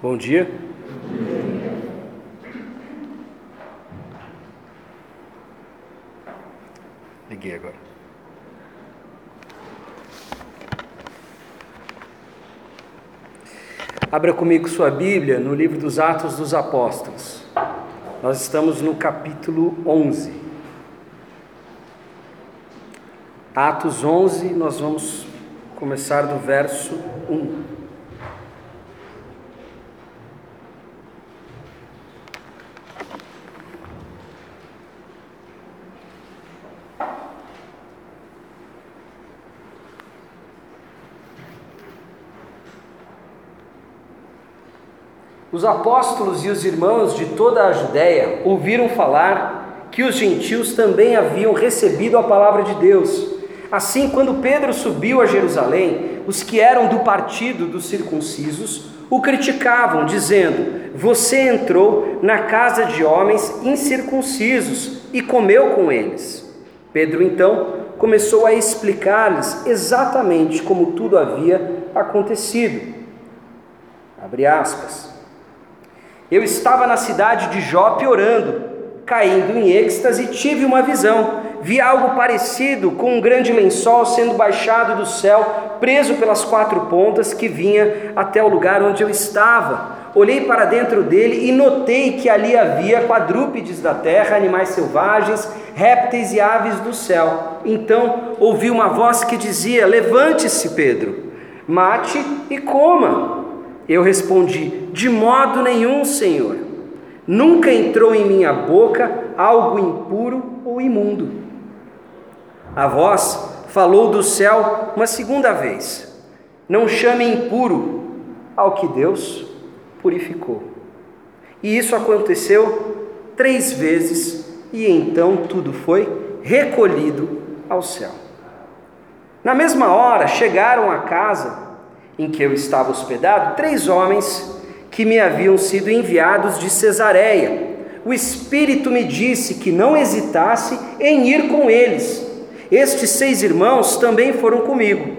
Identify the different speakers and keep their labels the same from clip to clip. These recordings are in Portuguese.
Speaker 1: Bom dia. Liguei agora. Abra comigo sua Bíblia no livro dos Atos dos Apóstolos. Nós estamos no capítulo 11. Atos 11, nós vamos começar do verso 1. Os apóstolos e os irmãos de toda a Judéia ouviram falar que os gentios também haviam recebido a palavra de Deus. Assim, quando Pedro subiu a Jerusalém, os que eram do partido dos circuncisos o criticavam, dizendo: Você entrou na casa de homens incircuncisos e comeu com eles. Pedro então começou a explicar-lhes exatamente como tudo havia acontecido. Abre aspas. Eu estava na cidade de Jope orando, caindo em êxtase, tive uma visão. Vi algo parecido com um grande lençol sendo baixado do céu, preso pelas quatro pontas, que vinha até o lugar onde eu estava. Olhei para dentro dele e notei que ali havia quadrúpedes da terra, animais selvagens, répteis e aves do céu. Então ouvi uma voz que dizia: Levante-se, Pedro, mate e coma. Eu respondi: De modo nenhum, Senhor. Nunca entrou em minha boca algo impuro ou imundo. A voz falou do céu uma segunda vez: Não chame impuro ao que Deus purificou. E isso aconteceu três vezes, e então tudo foi recolhido ao céu. Na mesma hora chegaram à casa em que eu estava hospedado, três homens que me haviam sido enviados de Cesareia. O Espírito me disse que não hesitasse em ir com eles. Estes seis irmãos também foram comigo.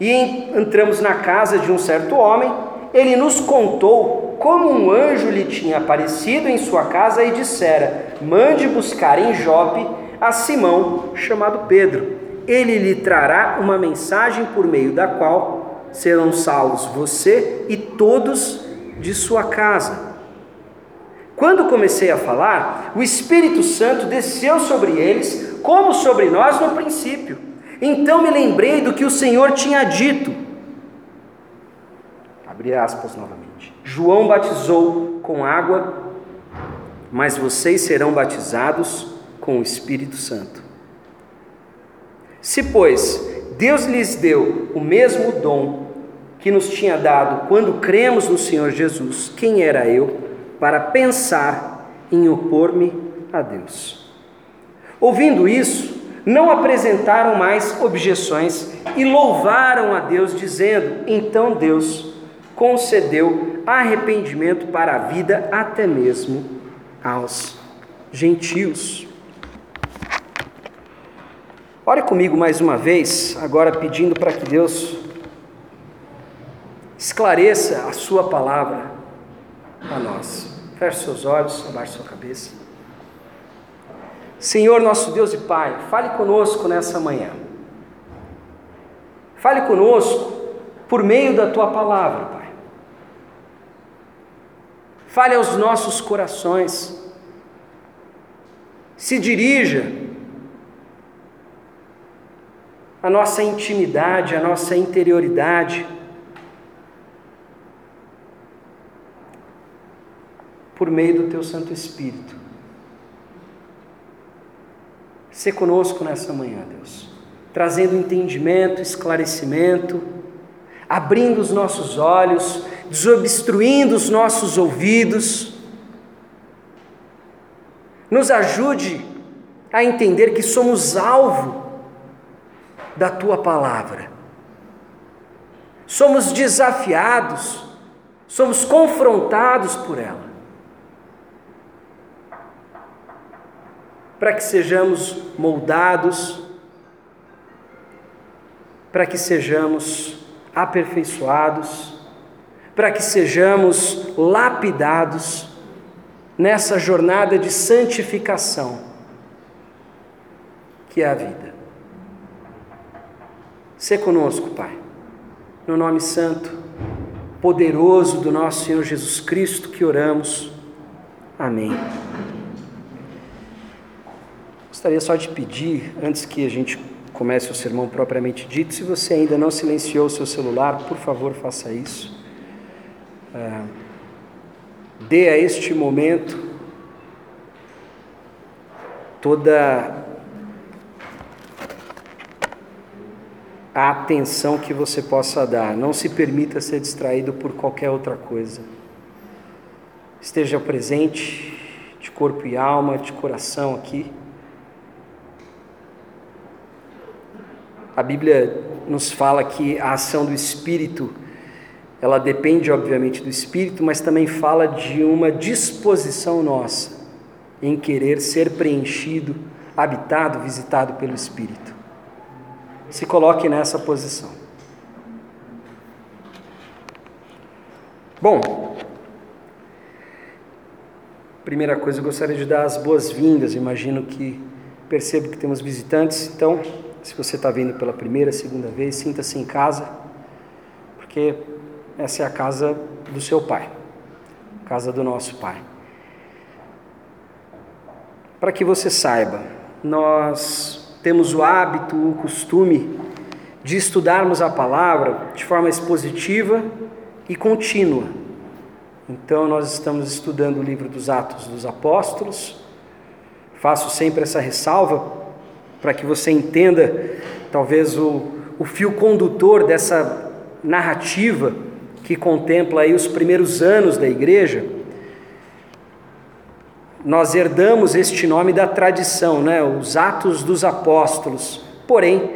Speaker 1: E entramos na casa de um certo homem. Ele nos contou como um anjo lhe tinha aparecido em sua casa e dissera: Mande buscar em Jope a Simão, chamado Pedro. Ele lhe trará uma mensagem por meio da qual serão salvos você e todos de sua casa. Quando comecei a falar, o Espírito Santo desceu sobre eles, como sobre nós no princípio. Então me lembrei do que o Senhor tinha dito. Abre aspas novamente. João batizou com água, mas vocês serão batizados com o Espírito Santo. Se, pois, Deus lhes deu o mesmo dom que nos tinha dado quando cremos no Senhor Jesus. Quem era eu para pensar em opor-me a Deus? Ouvindo isso, não apresentaram mais objeções e louvaram a Deus, dizendo: Então Deus concedeu arrependimento para a vida até mesmo aos gentios. Ore comigo mais uma vez, agora pedindo para que Deus esclareça a Sua palavra a nós. Feche seus olhos, abaixe sua cabeça. Senhor, nosso Deus e Pai, fale conosco nessa manhã. Fale conosco por meio da Tua palavra, Pai. Fale aos nossos corações. Se dirija a nossa intimidade, a nossa interioridade. Por meio do Teu Santo Espírito. Se conosco nessa manhã, Deus, trazendo entendimento, esclarecimento, abrindo os nossos olhos, desobstruindo os nossos ouvidos. Nos ajude a entender que somos alvo da tua palavra. Somos desafiados, somos confrontados por ela. Para que sejamos moldados, para que sejamos aperfeiçoados, para que sejamos lapidados nessa jornada de santificação, que é a vida. Se conosco, Pai, no nome santo, poderoso do nosso Senhor Jesus Cristo que oramos. Amém. Gostaria só de pedir, antes que a gente comece o sermão propriamente dito, se você ainda não silenciou o seu celular, por favor, faça isso. É, dê a este momento toda a atenção que você possa dar. Não se permita ser distraído por qualquer outra coisa. Esteja presente de corpo e alma, de coração aqui. A Bíblia nos fala que a ação do Espírito, ela depende obviamente do Espírito, mas também fala de uma disposição nossa em querer ser preenchido, habitado, visitado pelo Espírito. Se coloque nessa posição. Bom, primeira coisa, eu gostaria de dar as boas-vindas. Imagino que percebo que temos visitantes, então se você está vindo pela primeira, segunda vez, sinta-se em casa, porque essa é a casa do seu pai, casa do nosso pai. Para que você saiba, nós temos o hábito, o costume de estudarmos a palavra de forma expositiva e contínua. Então, nós estamos estudando o livro dos Atos dos Apóstolos. Faço sempre essa ressalva para que você entenda talvez o, o fio condutor dessa narrativa que contempla aí os primeiros anos da igreja, nós herdamos este nome da tradição, né? os Atos dos Apóstolos. Porém,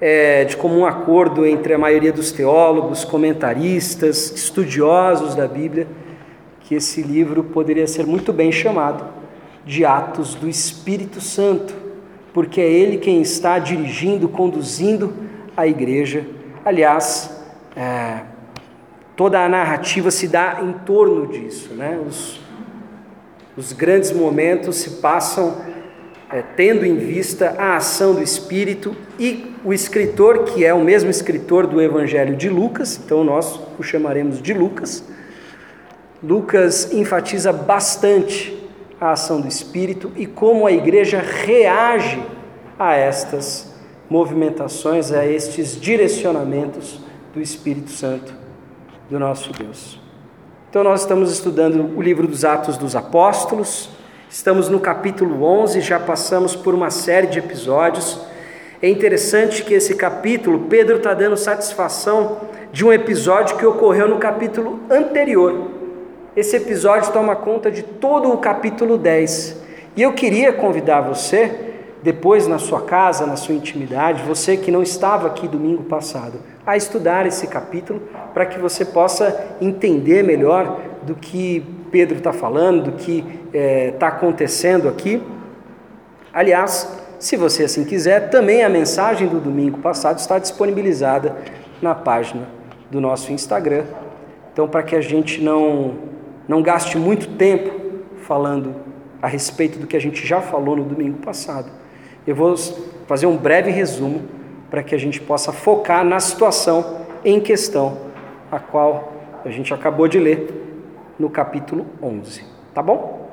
Speaker 1: é de comum acordo entre a maioria dos teólogos, comentaristas, estudiosos da Bíblia, que esse livro poderia ser muito bem chamado de Atos do Espírito Santo porque é Ele quem está dirigindo, conduzindo a igreja. Aliás, é, toda a narrativa se dá em torno disso, né? Os, os grandes momentos se passam é, tendo em vista a ação do Espírito e o escritor, que é o mesmo escritor do Evangelho de Lucas, então nós o chamaremos de Lucas. Lucas enfatiza bastante a ação do Espírito e como a igreja reage a estas movimentações, a estes direcionamentos do Espírito Santo do nosso Deus. Então, nós estamos estudando o livro dos Atos dos Apóstolos, estamos no capítulo 11, já passamos por uma série de episódios. É interessante que esse capítulo, Pedro está dando satisfação de um episódio que ocorreu no capítulo anterior. Esse episódio toma conta de todo o capítulo 10. E eu queria convidar você, depois na sua casa, na sua intimidade, você que não estava aqui domingo passado, a estudar esse capítulo para que você possa entender melhor do que Pedro está falando, do que está é, tá acontecendo aqui. Aliás, se você assim quiser, também a mensagem do domingo passado está disponibilizada na página do nosso Instagram. Então, para que a gente não não gaste muito tempo falando a respeito do que a gente já falou no domingo passado. Eu vou fazer um breve resumo para que a gente possa focar na situação em questão, a qual a gente acabou de ler no capítulo 11. Tá bom?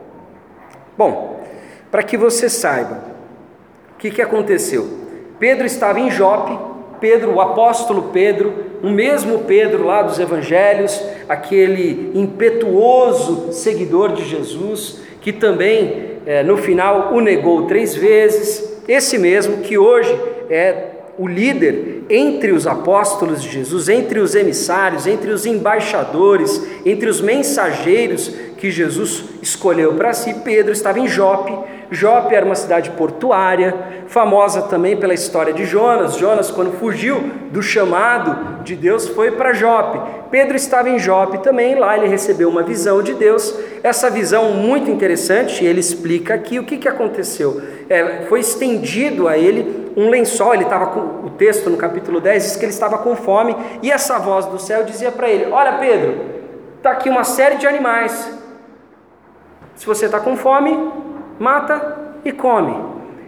Speaker 1: Bom, para que você saiba o que, que aconteceu. Pedro estava em Jope, Pedro, o apóstolo Pedro, o mesmo Pedro lá dos evangelhos, aquele impetuoso seguidor de Jesus, que também é, no final o negou três vezes, esse mesmo que hoje é o líder entre os apóstolos de Jesus, entre os emissários, entre os embaixadores, entre os mensageiros que Jesus escolheu para si, Pedro estava em Jope. Jope era uma cidade portuária, famosa também pela história de Jonas. Jonas, quando fugiu do chamado de Deus, foi para Jope. Pedro estava em Jope também, lá ele recebeu uma visão de Deus. Essa visão muito interessante, ele explica aqui o que, que aconteceu. É, foi estendido a ele um lençol, ele estava com o texto no capítulo 10 diz que ele estava com fome, e essa voz do céu dizia para ele: Olha, Pedro, está aqui uma série de animais. Se você está com fome, mata e come.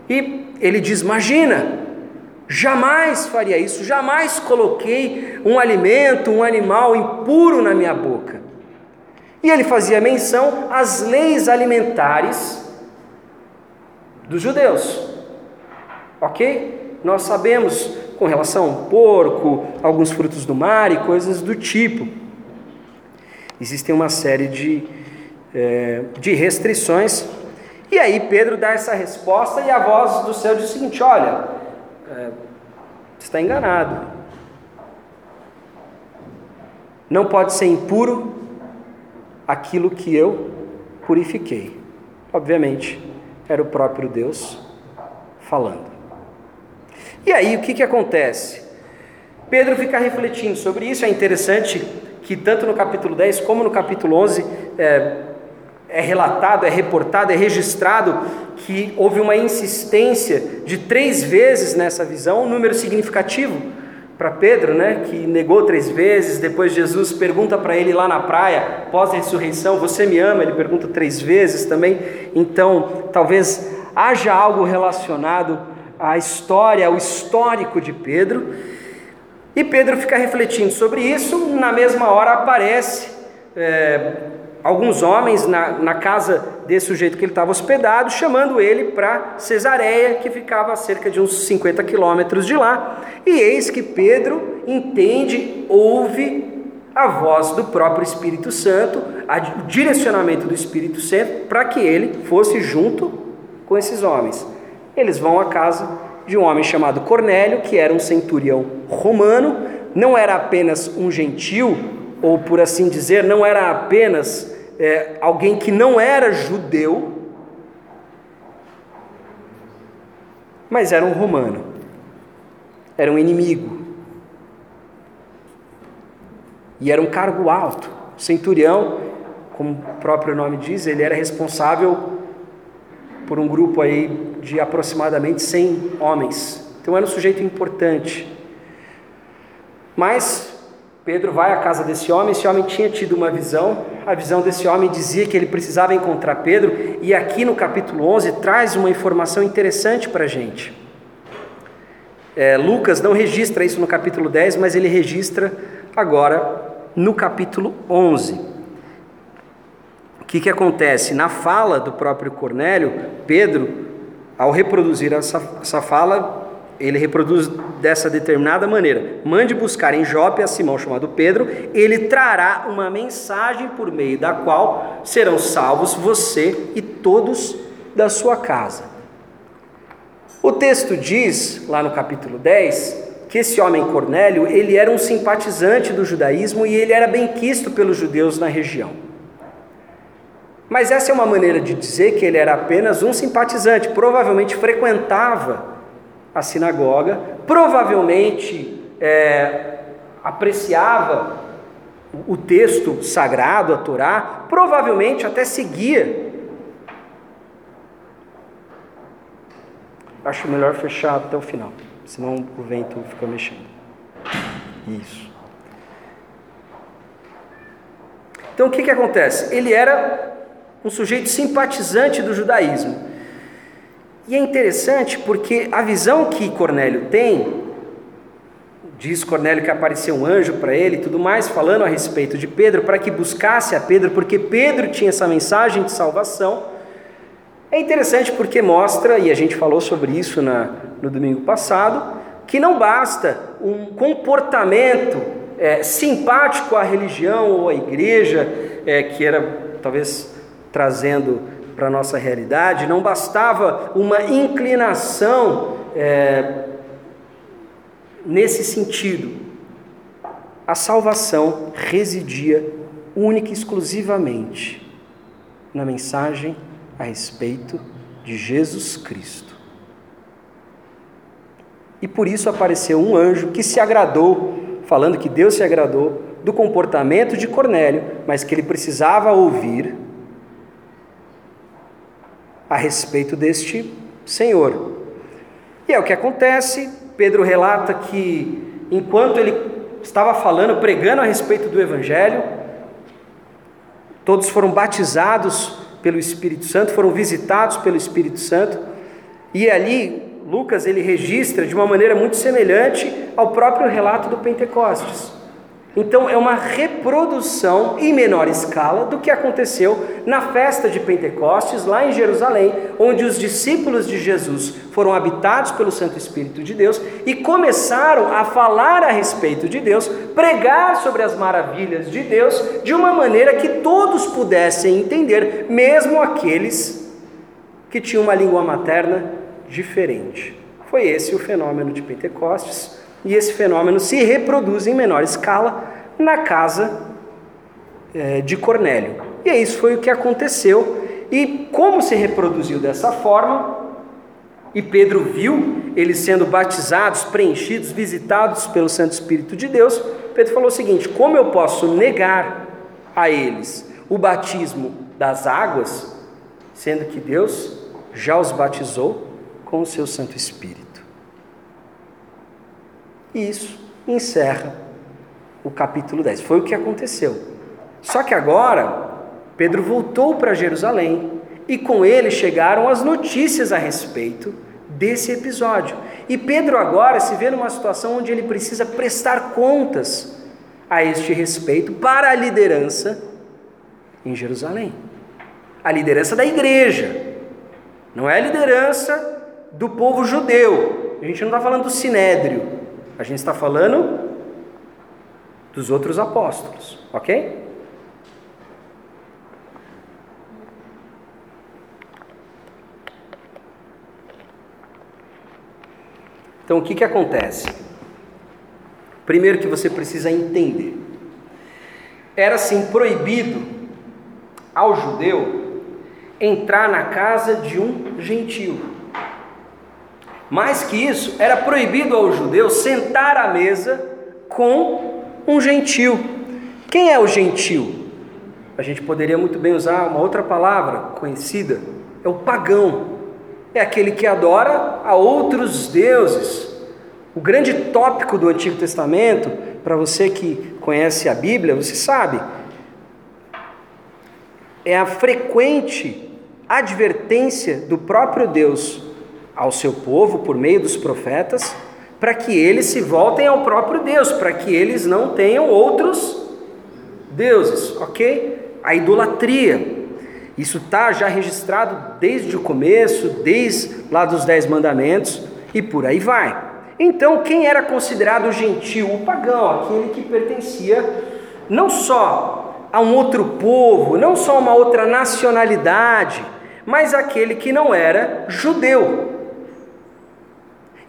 Speaker 1: E ele diz: Imagina, jamais faria isso, jamais coloquei um alimento, um animal impuro na minha boca. E ele fazia menção às leis alimentares dos judeus. Ok? Nós sabemos com relação ao porco, alguns frutos do mar e coisas do tipo. Existem uma série de, é, de restrições. E aí Pedro dá essa resposta e a voz do céu diz o seguinte: olha, é, está enganado. Não pode ser impuro aquilo que eu purifiquei. Obviamente, era o próprio Deus falando. E aí, o que, que acontece? Pedro fica refletindo sobre isso. É interessante que, tanto no capítulo 10 como no capítulo 11, é, é relatado, é reportado, é registrado que houve uma insistência de três vezes nessa visão, um número significativo para Pedro, né, que negou três vezes. Depois Jesus pergunta para ele lá na praia, pós-ressurreição: Você me ama? Ele pergunta três vezes também. Então, talvez haja algo relacionado à história, ao histórico de Pedro. E Pedro fica refletindo sobre isso. Na mesma hora aparece é, alguns homens na, na casa desse sujeito que ele estava hospedado, chamando ele para Cesareia, que ficava a cerca de uns 50 quilômetros de lá. E eis que Pedro entende, ouve a voz do próprio Espírito Santo, o direcionamento do Espírito Santo, para que ele fosse junto com esses homens. Eles vão à casa de um homem chamado Cornélio, que era um centurião romano, não era apenas um gentil, ou por assim dizer, não era apenas é, alguém que não era judeu, mas era um romano, era um inimigo, e era um cargo alto. O centurião, como o próprio nome diz, ele era responsável por um grupo aí de aproximadamente 100 homens. Então era um sujeito importante. Mas Pedro vai à casa desse homem, esse homem tinha tido uma visão, a visão desse homem dizia que ele precisava encontrar Pedro, e aqui no capítulo 11 traz uma informação interessante para a gente. É, Lucas não registra isso no capítulo 10, mas ele registra agora no capítulo 11. O que, que acontece? Na fala do próprio Cornélio, Pedro, ao reproduzir essa, essa fala, ele reproduz dessa determinada maneira: mande buscar em Jope a Simão chamado Pedro, ele trará uma mensagem por meio da qual serão salvos você e todos da sua casa. O texto diz, lá no capítulo 10, que esse homem Cornélio, ele era um simpatizante do judaísmo e ele era bem quisto pelos judeus na região. Mas essa é uma maneira de dizer que ele era apenas um simpatizante, provavelmente frequentava a sinagoga, provavelmente é, apreciava o texto sagrado, a Torá, provavelmente até seguia. Acho melhor fechar até o final, senão o vento fica mexendo. Isso. Então o que, que acontece? Ele era um sujeito simpatizante do judaísmo. E é interessante porque a visão que Cornélio tem, diz Cornélio que apareceu um anjo para ele e tudo mais, falando a respeito de Pedro, para que buscasse a Pedro, porque Pedro tinha essa mensagem de salvação. É interessante porque mostra, e a gente falou sobre isso na, no domingo passado, que não basta um comportamento é, simpático à religião ou à igreja, é, que era talvez trazendo para a nossa realidade, não bastava uma inclinação é, nesse sentido. A salvação residia única e exclusivamente na mensagem a respeito de Jesus Cristo. E por isso apareceu um anjo que se agradou, falando que Deus se agradou do comportamento de Cornélio, mas que ele precisava ouvir a respeito deste Senhor. E é o que acontece. Pedro relata que enquanto ele estava falando, pregando a respeito do Evangelho, todos foram batizados pelo Espírito Santo, foram visitados pelo Espírito Santo, e ali Lucas ele registra de uma maneira muito semelhante ao próprio relato do Pentecostes. Então é uma reprodução em menor escala do que aconteceu na festa de Pentecostes lá em Jerusalém, onde os discípulos de Jesus foram habitados pelo Santo Espírito de Deus e começaram a falar a respeito de Deus, pregar sobre as maravilhas de Deus de uma maneira que todos pudessem entender, mesmo aqueles que tinham uma língua materna diferente. Foi esse o fenômeno de Pentecostes e esse fenômeno se reproduz em menor escala na casa é, de Cornélio. E isso foi o que aconteceu. E como se reproduziu dessa forma, e Pedro viu eles sendo batizados, preenchidos, visitados pelo Santo Espírito de Deus, Pedro falou o seguinte: como eu posso negar a eles o batismo das águas, sendo que Deus já os batizou com o seu Santo Espírito? E isso encerra o capítulo 10. Foi o que aconteceu. Só que agora, Pedro voltou para Jerusalém e com ele chegaram as notícias a respeito desse episódio. E Pedro agora se vê numa situação onde ele precisa prestar contas a este respeito para a liderança em Jerusalém. A liderança da igreja. Não é a liderança do povo judeu. A gente não está falando do sinédrio. A gente está falando dos outros apóstolos, ok? Então, o que, que acontece? Primeiro que você precisa entender: era assim proibido ao judeu entrar na casa de um gentio. Mais que isso, era proibido ao judeu sentar à mesa com um gentil. Quem é o gentil? A gente poderia muito bem usar uma outra palavra conhecida: é o pagão. É aquele que adora a outros deuses. O grande tópico do Antigo Testamento, para você que conhece a Bíblia, você sabe, é a frequente advertência do próprio Deus ao seu povo por meio dos profetas, para que eles se voltem ao próprio Deus, para que eles não tenham outros deuses, ok? A idolatria. Isso está já registrado desde o começo, desde lá dos Dez Mandamentos e por aí vai. Então, quem era considerado gentil? O pagão, aquele que pertencia não só a um outro povo, não só a uma outra nacionalidade, mas aquele que não era judeu.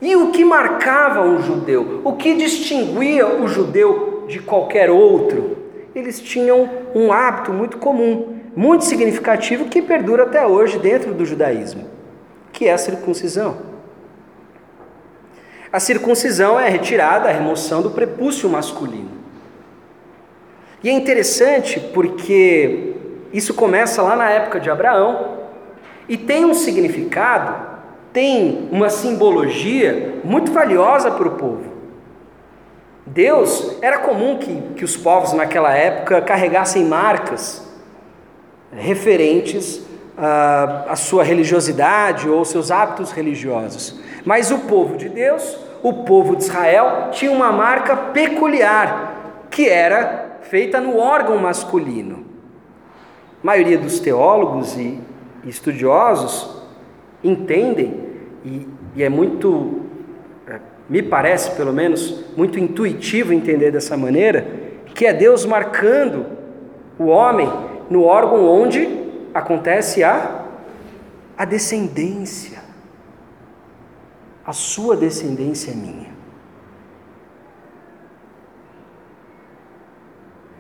Speaker 1: E o que marcava um judeu? O que distinguia o judeu de qualquer outro? Eles tinham um hábito muito comum, muito significativo, que perdura até hoje dentro do judaísmo, que é a circuncisão. A circuncisão é a retirada, a remoção do prepúcio masculino. E é interessante porque isso começa lá na época de Abraão e tem um significado tem uma simbologia muito valiosa para o povo. Deus, era comum que, que os povos naquela época carregassem marcas referentes à, à sua religiosidade ou seus hábitos religiosos. Mas o povo de Deus, o povo de Israel, tinha uma marca peculiar, que era feita no órgão masculino. A maioria dos teólogos e estudiosos entendem e, e é muito, é, me parece pelo menos, muito intuitivo entender dessa maneira, que é Deus marcando o homem no órgão onde acontece a, a descendência. A sua descendência é minha.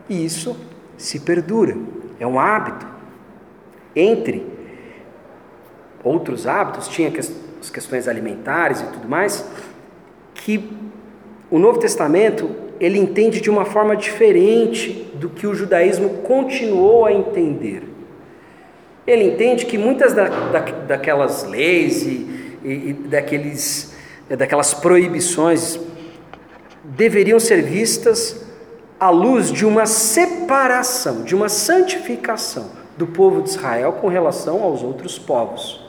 Speaker 1: E isso se perdura, é um hábito. Entre outros hábitos, tinha as questões alimentares e tudo mais, que o Novo Testamento ele entende de uma forma diferente do que o judaísmo continuou a entender. Ele entende que muitas da, da, daquelas leis e, e, e daqueles daquelas proibições deveriam ser vistas à luz de uma separação, de uma santificação do povo de Israel com relação aos outros povos.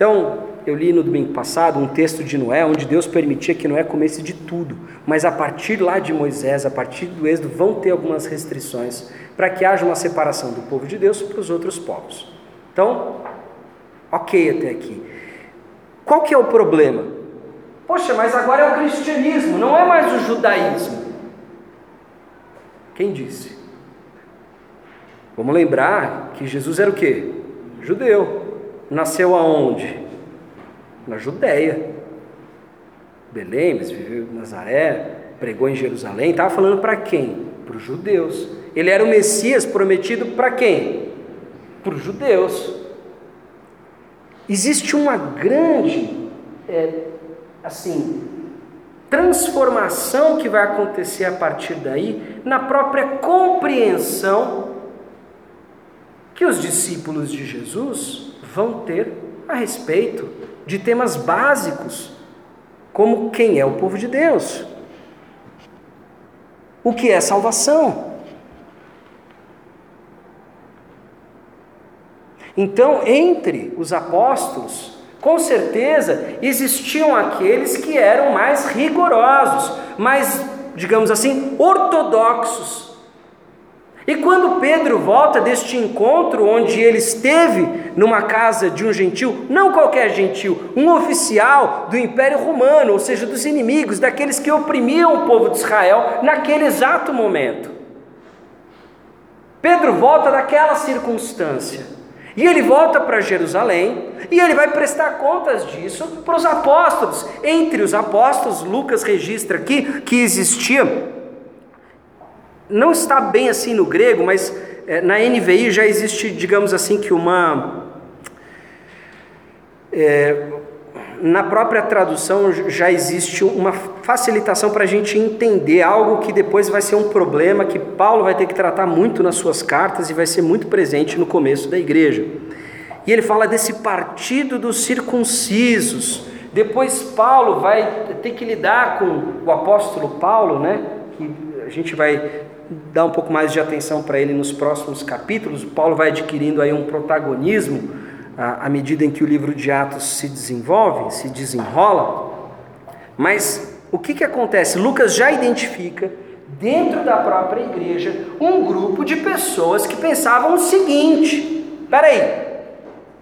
Speaker 1: Então, eu li no domingo passado um texto de Noé, onde Deus permitia que Noé comesse de tudo, mas a partir lá de Moisés, a partir do Êxodo, vão ter algumas restrições para que haja uma separação do povo de Deus para os outros povos. Então, ok até aqui. Qual que é o problema? Poxa, mas agora é o cristianismo, não é mais o judaísmo. Quem disse? Vamos lembrar que Jesus era o quê? Judeu. Nasceu aonde? Na Judéia. Belém, mas viveu em Nazaré, pregou em Jerusalém, estava falando para quem? Para os judeus. Ele era o Messias prometido para quem? Para os judeus. Existe uma grande, é, assim, transformação que vai acontecer a partir daí na própria compreensão que os discípulos de Jesus vão ter a respeito de temas básicos, como quem é o povo de Deus, o que é salvação. Então, entre os apóstolos, com certeza existiam aqueles que eram mais rigorosos, mais, digamos assim, ortodoxos e quando Pedro volta deste encontro, onde ele esteve numa casa de um gentil, não qualquer gentil, um oficial do Império Romano, ou seja, dos inimigos, daqueles que oprimiam o povo de Israel naquele exato momento. Pedro volta daquela circunstância. E ele volta para Jerusalém e ele vai prestar contas disso para os apóstolos. Entre os apóstolos, Lucas registra aqui que existia não está bem assim no grego, mas é, na NVI já existe, digamos assim, que uma. É, na própria tradução já existe uma facilitação para a gente entender algo que depois vai ser um problema que Paulo vai ter que tratar muito nas suas cartas e vai ser muito presente no começo da igreja. E ele fala desse partido dos circuncisos. Depois Paulo vai ter que lidar com o apóstolo Paulo, né? Que a gente vai dar um pouco mais de atenção para ele nos próximos capítulos. Paulo vai adquirindo aí um protagonismo à, medida em que o livro de Atos se desenvolve, se desenrola. Mas o que, que acontece? Lucas já identifica dentro da própria igreja um grupo de pessoas que pensavam o seguinte: peraí,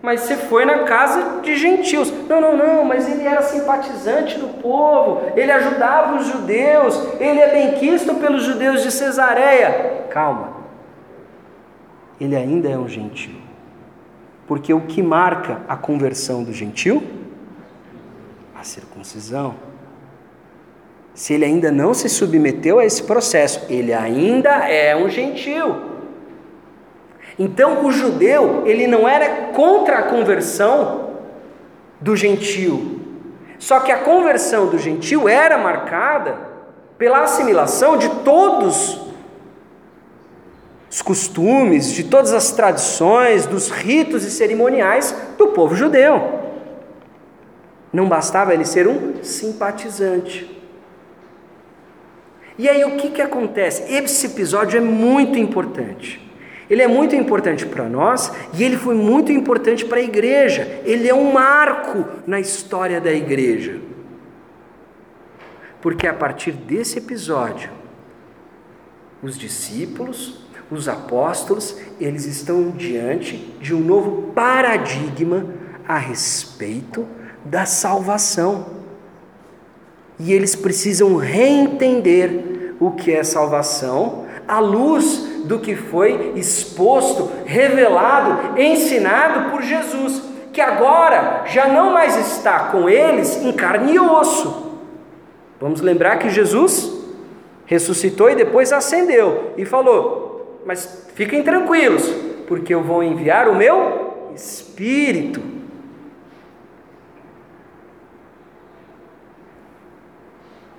Speaker 1: mas você foi na casa de gentios. Não, não, não, mas ele era simpatizante do povo, ele ajudava os judeus, ele é benquisto pelos judeus de Cesareia. Calma, ele ainda é um gentio. Porque o que marca a conversão do gentio? A circuncisão. Se ele ainda não se submeteu a esse processo, ele ainda é um gentio. Então o judeu, ele não era contra a conversão do gentio. Só que a conversão do gentio era marcada pela assimilação de todos os costumes, de todas as tradições, dos ritos e cerimoniais do povo judeu. Não bastava ele ser um simpatizante. E aí o que, que acontece? Esse episódio é muito importante. Ele é muito importante para nós e ele foi muito importante para a igreja. Ele é um marco na história da igreja. Porque a partir desse episódio, os discípulos, os apóstolos, eles estão diante de um novo paradigma a respeito da salvação. E eles precisam reentender o que é salvação à luz do que foi exposto, revelado, ensinado por Jesus, que agora já não mais está com eles em carne e osso. Vamos lembrar que Jesus ressuscitou e depois ascendeu e falou: Mas fiquem tranquilos, porque eu vou enviar o meu Espírito.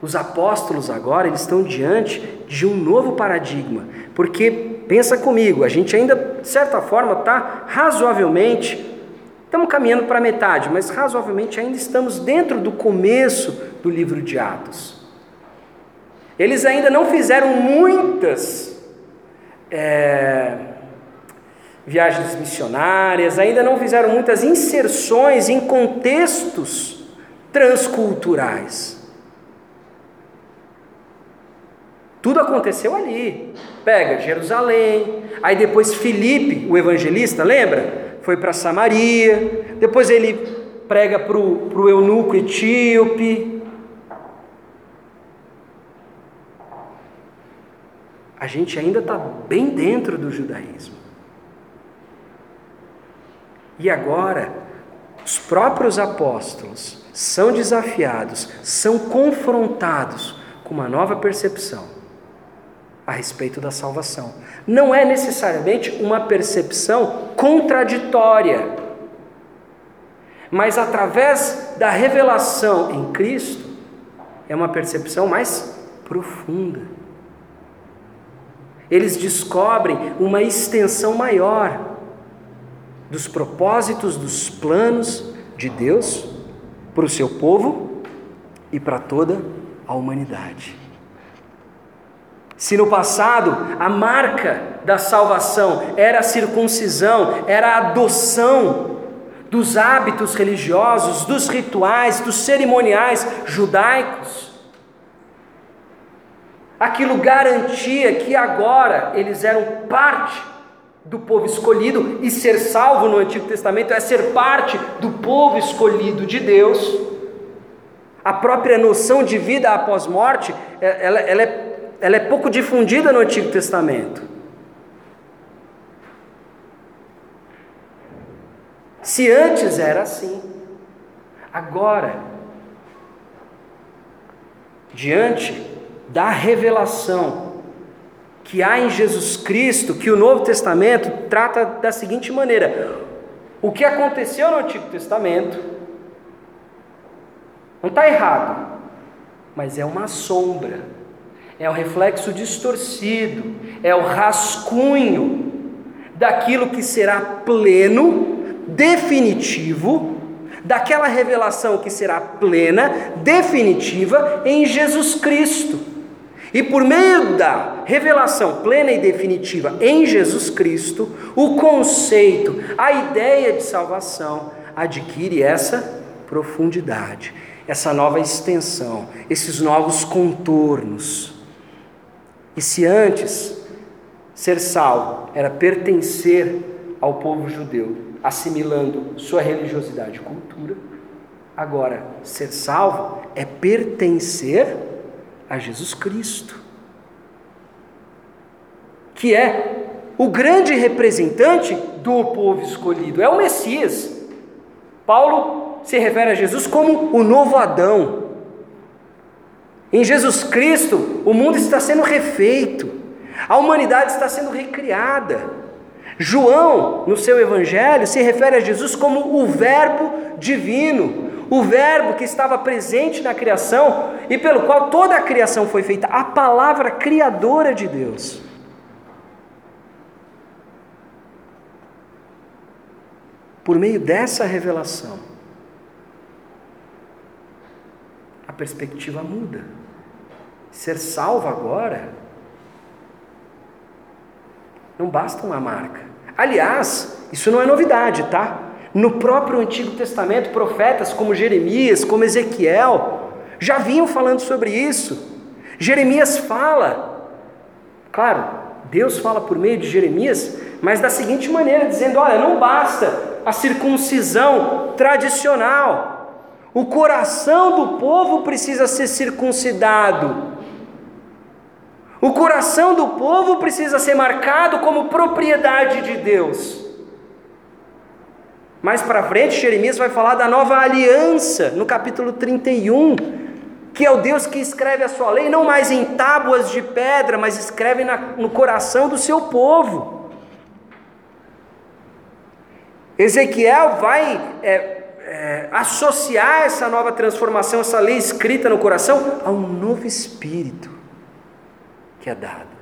Speaker 1: Os apóstolos agora eles estão diante de um novo paradigma, porque pensa comigo, a gente ainda de certa forma está razoavelmente Estamos caminhando para metade, mas razoavelmente ainda estamos dentro do começo do livro de Atos. Eles ainda não fizeram muitas é, viagens missionárias, ainda não fizeram muitas inserções em contextos transculturais. Tudo aconteceu ali. Pega Jerusalém, aí depois Filipe, o evangelista, lembra? foi para Samaria, depois ele prega para o eunuco etíope. A gente ainda está bem dentro do judaísmo. E agora, os próprios apóstolos são desafiados, são confrontados com uma nova percepção a respeito da salvação. Não é necessariamente uma percepção contraditória, mas através da revelação em Cristo, é uma percepção mais profunda. Eles descobrem uma extensão maior dos propósitos, dos planos de Deus para o seu povo e para toda a humanidade. Se no passado a marca da salvação era a circuncisão, era a adoção dos hábitos religiosos, dos rituais, dos cerimoniais judaicos, aquilo garantia que agora eles eram parte do povo escolhido, e ser salvo no Antigo Testamento é ser parte do povo escolhido de Deus. A própria noção de vida após morte, é, ela, ela é ela é pouco difundida no Antigo Testamento. Se antes era assim, agora, diante da revelação que há em Jesus Cristo, que o Novo Testamento trata da seguinte maneira: o que aconteceu no Antigo Testamento não está errado, mas é uma sombra é o reflexo distorcido, é o rascunho daquilo que será pleno, definitivo, daquela revelação que será plena, definitiva em Jesus Cristo. E por meio da revelação plena e definitiva em Jesus Cristo, o conceito, a ideia de salvação adquire essa profundidade, essa nova extensão, esses novos contornos. E se antes ser salvo era pertencer ao povo judeu, assimilando sua religiosidade e cultura, agora ser salvo é pertencer a Jesus Cristo, que é o grande representante do povo escolhido, é o Messias. Paulo se refere a Jesus como o novo Adão, em Jesus Cristo, o mundo está sendo refeito, a humanidade está sendo recriada. João, no seu evangelho, se refere a Jesus como o Verbo divino, o Verbo que estava presente na criação e pelo qual toda a criação foi feita, a palavra criadora de Deus. Por meio dessa revelação, a perspectiva muda ser salvo agora, não basta uma marca. Aliás, isso não é novidade, tá? No próprio Antigo Testamento, profetas como Jeremias, como Ezequiel, já vinham falando sobre isso. Jeremias fala, claro, Deus fala por meio de Jeremias, mas da seguinte maneira, dizendo: olha, não basta a circuncisão tradicional, o coração do povo precisa ser circuncidado. O coração do povo precisa ser marcado como propriedade de Deus. Mais para frente, Jeremias vai falar da nova aliança, no capítulo 31, que é o Deus que escreve a sua lei, não mais em tábuas de pedra, mas escreve na, no coração do seu povo. Ezequiel vai é, é, associar essa nova transformação, essa lei escrita no coração, a um novo espírito que é dado.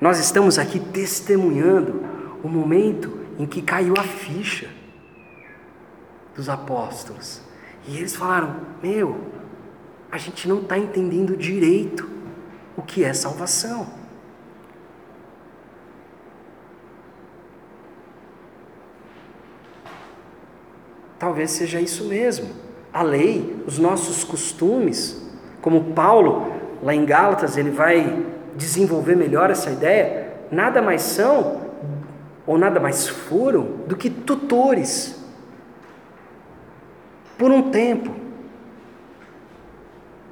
Speaker 1: Nós estamos aqui testemunhando o momento em que caiu a ficha dos apóstolos. E eles falaram: Meu, a gente não está entendendo direito o que é salvação. Talvez seja isso mesmo. A lei, os nossos costumes, como Paulo, lá em Gálatas, ele vai desenvolver melhor essa ideia, nada mais são ou nada mais foram do que tutores por um tempo,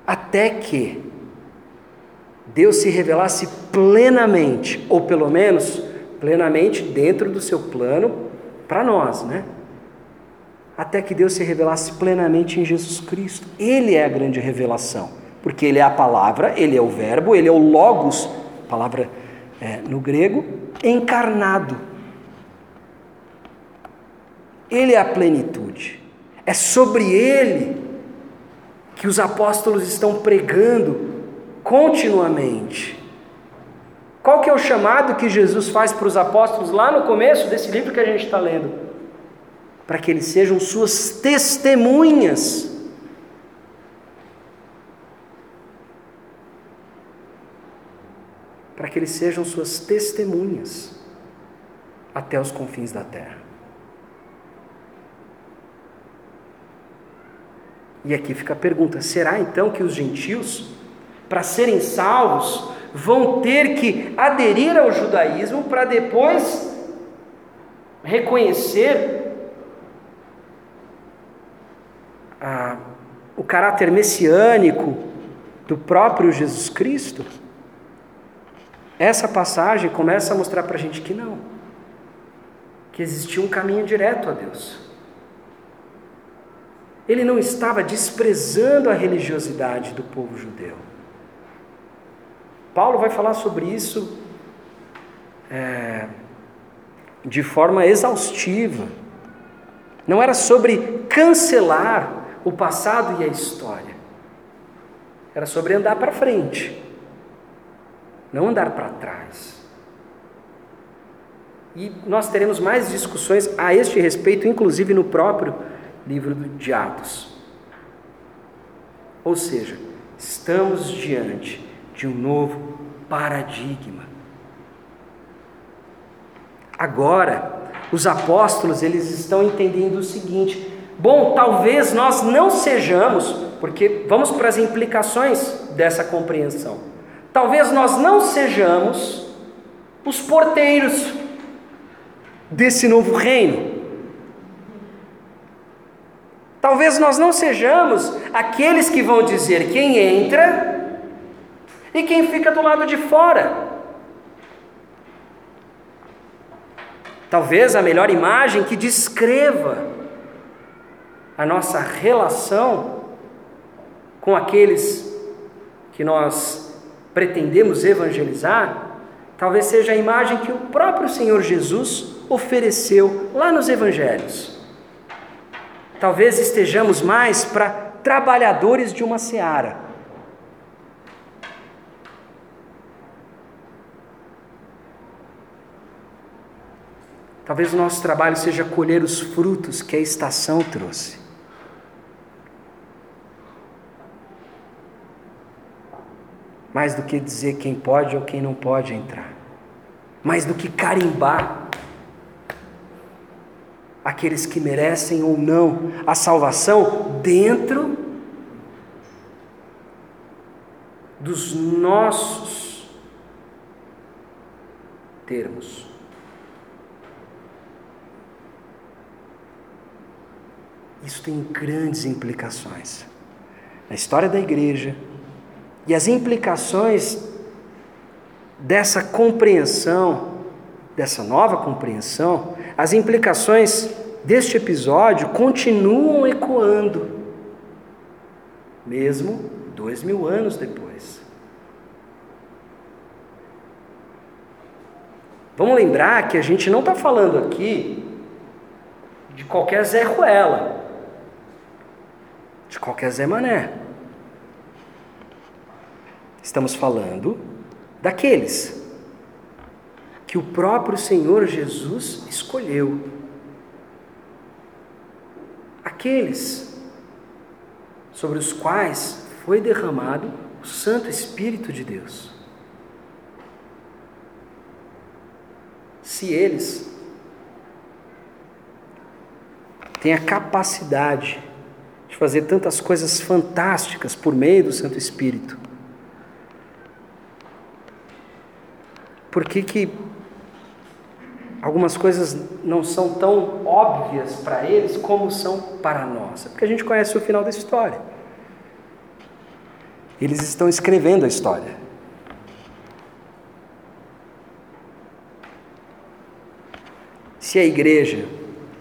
Speaker 1: até que Deus se revelasse plenamente, ou pelo menos plenamente dentro do seu plano para nós, né? Até que Deus se revelasse plenamente em Jesus Cristo. Ele é a grande revelação, porque Ele é a palavra, Ele é o Verbo, Ele é o Logos, palavra é, no grego, encarnado. Ele é a plenitude. É sobre Ele que os apóstolos estão pregando continuamente. Qual que é o chamado que Jesus faz para os apóstolos lá no começo desse livro que a gente está lendo? Para que eles sejam suas testemunhas. Para que eles sejam suas testemunhas até os confins da terra. E aqui fica a pergunta: será então que os gentios, para serem salvos, vão ter que aderir ao judaísmo para depois reconhecer a, o caráter messiânico do próprio Jesus Cristo? Essa passagem começa a mostrar para a gente que não, que existia um caminho direto a Deus. Ele não estava desprezando a religiosidade do povo judeu. Paulo vai falar sobre isso é, de forma exaustiva. Não era sobre cancelar o passado e a história. Era sobre andar para frente, não andar para trás. E nós teremos mais discussões a este respeito, inclusive no próprio livro de Atos. Ou seja, estamos diante de um novo paradigma. Agora, os apóstolos, eles estão entendendo o seguinte: bom, talvez nós não sejamos, porque vamos para as implicações dessa compreensão. Talvez nós não sejamos os porteiros desse novo reino. Talvez nós não sejamos aqueles que vão dizer quem entra e quem fica do lado de fora. Talvez a melhor imagem que descreva a nossa relação com aqueles que nós pretendemos evangelizar, talvez seja a imagem que o próprio Senhor Jesus ofereceu lá nos evangelhos. Talvez estejamos mais para trabalhadores de uma seara. Talvez o nosso trabalho seja colher os frutos que a estação trouxe. Mais do que dizer quem pode ou quem não pode entrar. Mais do que carimbar aqueles que merecem ou não a salvação dentro dos nossos termos. Isso tem grandes implicações na história da igreja e as implicações dessa compreensão, dessa nova compreensão, as implicações deste episódio continuam ecoando, mesmo dois mil anos depois. Vamos lembrar que a gente não está falando aqui de qualquer Zé Ruela, de qualquer Zé Mané. Estamos falando daqueles que o próprio Senhor Jesus escolheu. Aqueles sobre os quais foi derramado o Santo Espírito de Deus. Se eles têm a capacidade de fazer tantas coisas fantásticas por meio do Santo Espírito, por que, que algumas coisas não são tão óbvias para eles como são para nós? É porque a gente conhece o final da história. Eles estão escrevendo a história. Se a igreja,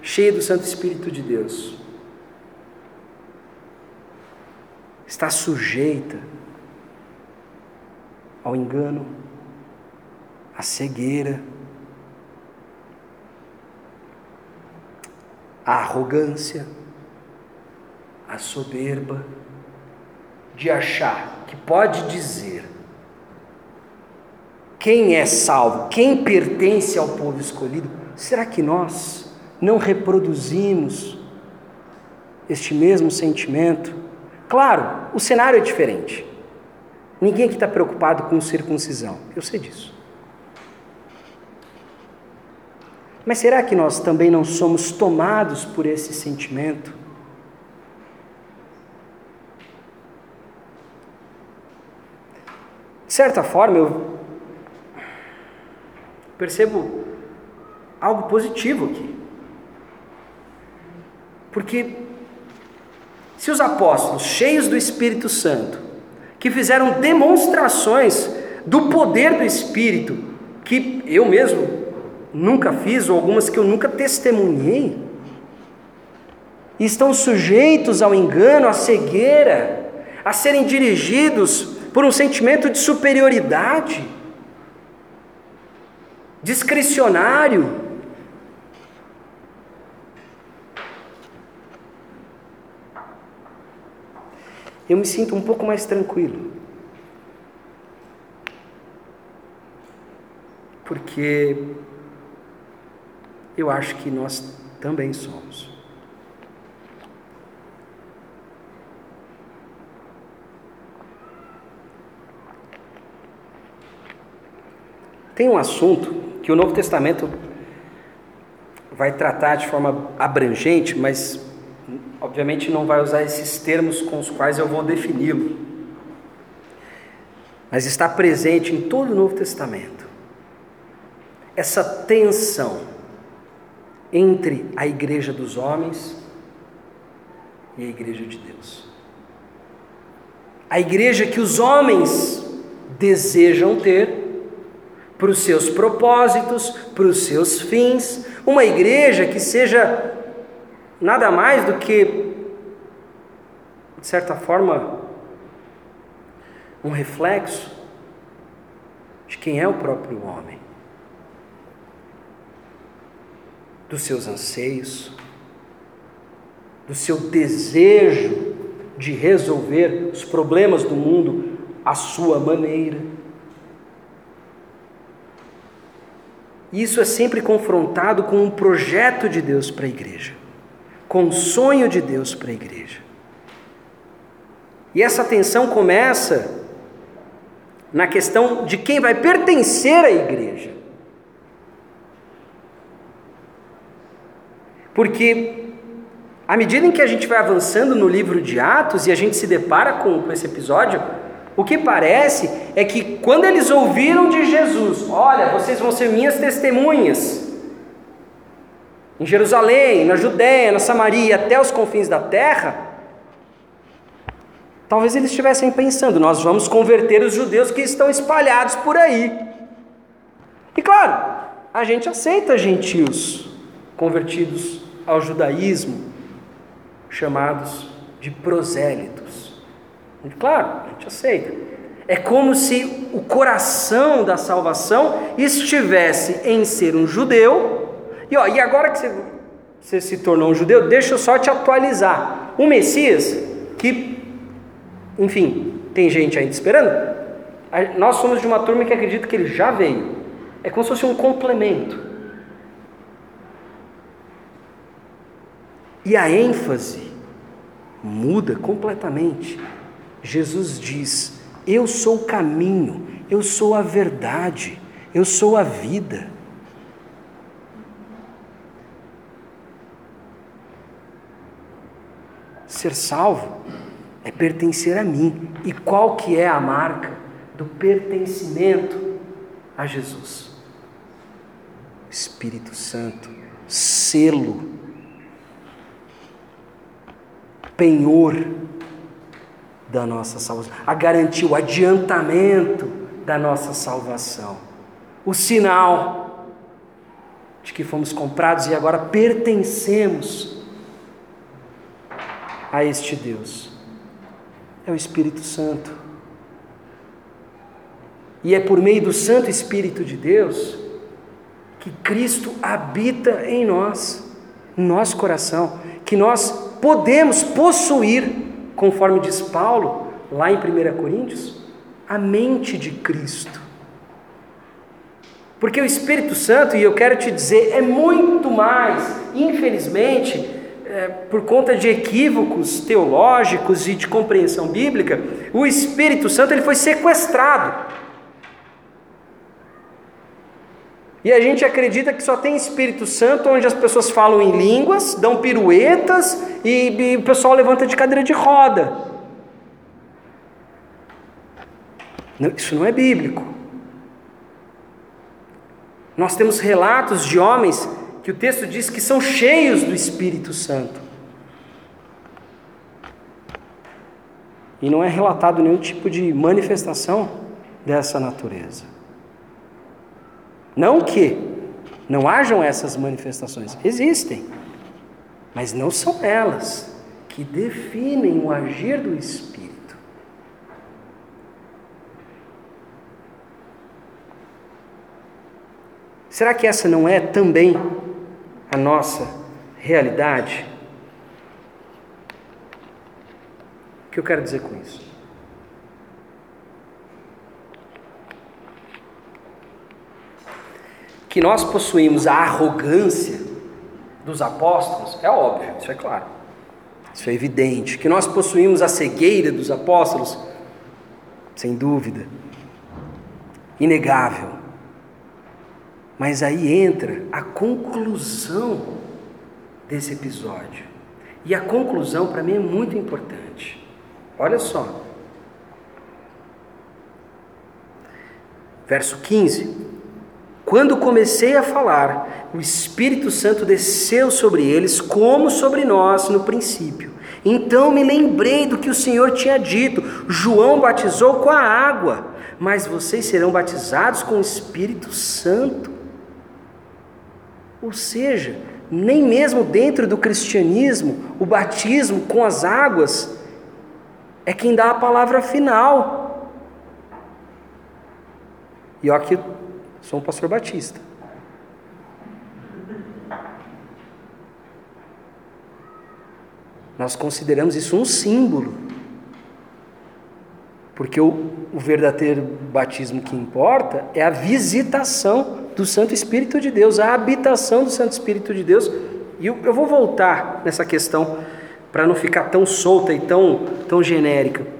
Speaker 1: cheia do Santo Espírito de Deus, está sujeita ao engano, à cegueira, à arrogância, à soberba, de achar que pode dizer quem é salvo, quem pertence ao povo escolhido, será que nós não reproduzimos este mesmo sentimento? Claro, o cenário é diferente. Ninguém aqui está preocupado com circuncisão, eu sei disso. Mas será que nós também não somos tomados por esse sentimento? De certa forma, eu percebo algo positivo aqui. Porque se os apóstolos, cheios do Espírito Santo, que fizeram demonstrações do poder do Espírito, que eu mesmo nunca fiz, ou algumas que eu nunca testemunhei, estão sujeitos ao engano, à cegueira, a serem dirigidos por um sentimento de superioridade, discricionário. Eu me sinto um pouco mais tranquilo. Porque eu acho que nós também somos. Tem um assunto que o Novo Testamento vai tratar de forma abrangente, mas obviamente não vai usar esses termos com os quais eu vou defini-lo. Mas está presente em todo o Novo Testamento essa tensão entre a igreja dos homens e a igreja de Deus. A igreja que os homens desejam ter para os seus propósitos, para os seus fins, uma igreja que seja nada mais do que, de certa forma, um reflexo de quem é o próprio homem, dos seus anseios, do seu desejo de resolver os problemas do mundo à sua maneira Isso é sempre confrontado com um projeto de Deus para a igreja, com um sonho de Deus para a igreja. E essa tensão começa na questão de quem vai pertencer à igreja. Porque, à medida em que a gente vai avançando no livro de Atos e a gente se depara com, com esse episódio, o que parece é que quando eles ouviram de Jesus, olha, vocês vão ser minhas testemunhas, em Jerusalém, na Judéia, na Samaria, até os confins da terra, talvez eles estivessem pensando: nós vamos converter os judeus que estão espalhados por aí. E claro, a gente aceita gentios convertidos ao judaísmo, chamados de prosélitos. Claro, a gente aceita. É como se o coração da salvação estivesse em ser um judeu. E, ó, e agora que você, você se tornou um judeu, deixa eu só te atualizar. O Messias, que, enfim, tem gente ainda esperando. Nós somos de uma turma que acredita que ele já veio. É como se fosse um complemento. E a ênfase muda completamente. Jesus diz: Eu sou o caminho, eu sou a verdade, eu sou a vida. Ser salvo é pertencer a mim. E qual que é a marca do pertencimento a Jesus? Espírito Santo, selo, penhor da nossa salvação, a garantia, o adiantamento da nossa salvação, o sinal de que fomos comprados e agora pertencemos a este Deus. É o Espírito Santo. E é por meio do Santo Espírito de Deus que Cristo habita em nós, no nosso coração, que nós podemos possuir, conforme diz Paulo, lá em 1 Coríntios, a mente de Cristo. Porque o Espírito Santo, e eu quero te dizer, é muito mais, infelizmente, é, por conta de equívocos teológicos e de compreensão bíblica, o Espírito Santo ele foi sequestrado. E a gente acredita que só tem Espírito Santo onde as pessoas falam em línguas, dão piruetas e, e o pessoal levanta de cadeira de roda. Não, isso não é bíblico. Nós temos relatos de homens que o texto diz que são cheios do Espírito Santo. E não é relatado nenhum tipo de manifestação dessa natureza. Não que não hajam essas manifestações, existem, mas não são elas que definem o agir do Espírito. Será que essa não é também a nossa realidade? O que eu quero dizer com isso? Que nós possuímos a arrogância dos apóstolos, é óbvio, isso é claro. Isso é evidente. Que nós possuímos a cegueira dos apóstolos, sem dúvida. Inegável. Mas aí entra a conclusão desse episódio. E a conclusão para mim é muito importante. Olha só. Verso 15. Quando comecei a falar, o Espírito Santo desceu sobre eles, como sobre nós no princípio. Então me lembrei do que o Senhor tinha dito: João batizou com a água, mas vocês serão batizados com o Espírito Santo. Ou seja, nem mesmo dentro do cristianismo, o batismo com as águas é quem dá a palavra final. E olha que Sou um pastor batista. Nós consideramos isso um símbolo. Porque o, o, verdadeiro batismo que importa é a visitação do Santo Espírito de Deus, a habitação do Santo Espírito de Deus. E eu, eu vou voltar nessa questão para não ficar tão solta e tão, tão genérica.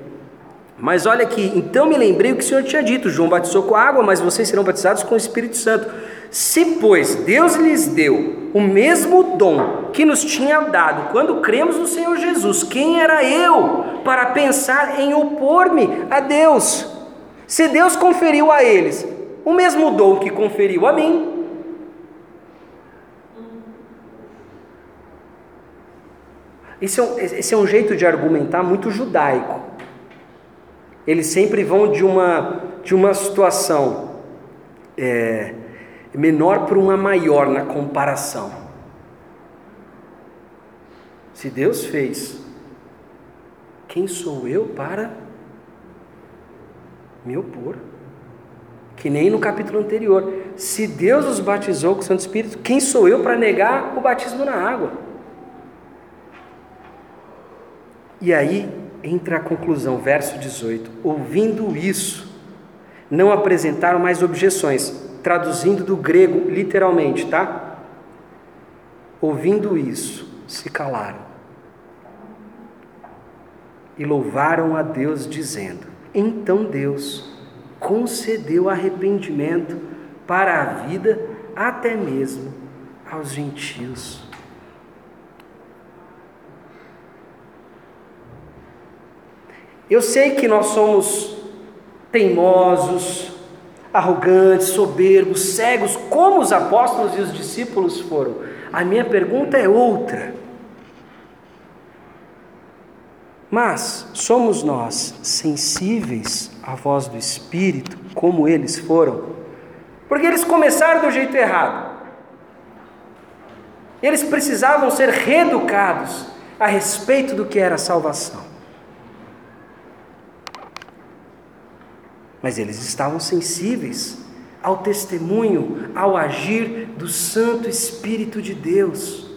Speaker 1: Mas olha aqui, então me lembrei o que o Senhor tinha dito: João batizou com água, mas vocês serão batizados com o Espírito Santo. Se, pois, Deus lhes deu o mesmo dom que nos tinha dado quando cremos no Senhor Jesus, quem era eu para pensar em opor-me a Deus? Se Deus conferiu a eles o mesmo dom que conferiu a mim, esse é um, esse é um jeito de argumentar muito judaico. Eles sempre vão de uma, de uma situação é, menor para uma maior na comparação. Se Deus fez, quem sou eu para me opor? Que nem no capítulo anterior. Se Deus os batizou com o Santo Espírito, quem sou eu para negar o batismo na água? E aí entra a conclusão, verso 18: Ouvindo isso, não apresentaram mais objeções. traduzindo do grego literalmente, tá? Ouvindo isso, se calaram e louvaram a Deus, dizendo: Então Deus concedeu arrependimento para a vida, até mesmo aos gentios. Eu sei que nós somos teimosos, arrogantes, soberbos, cegos, como os apóstolos e os discípulos foram. A minha pergunta é outra. Mas somos nós sensíveis à voz do Espírito, como eles foram? Porque eles começaram do jeito errado. Eles precisavam ser reeducados a respeito do que era salvação. Mas eles estavam sensíveis ao testemunho, ao agir do Santo Espírito de Deus.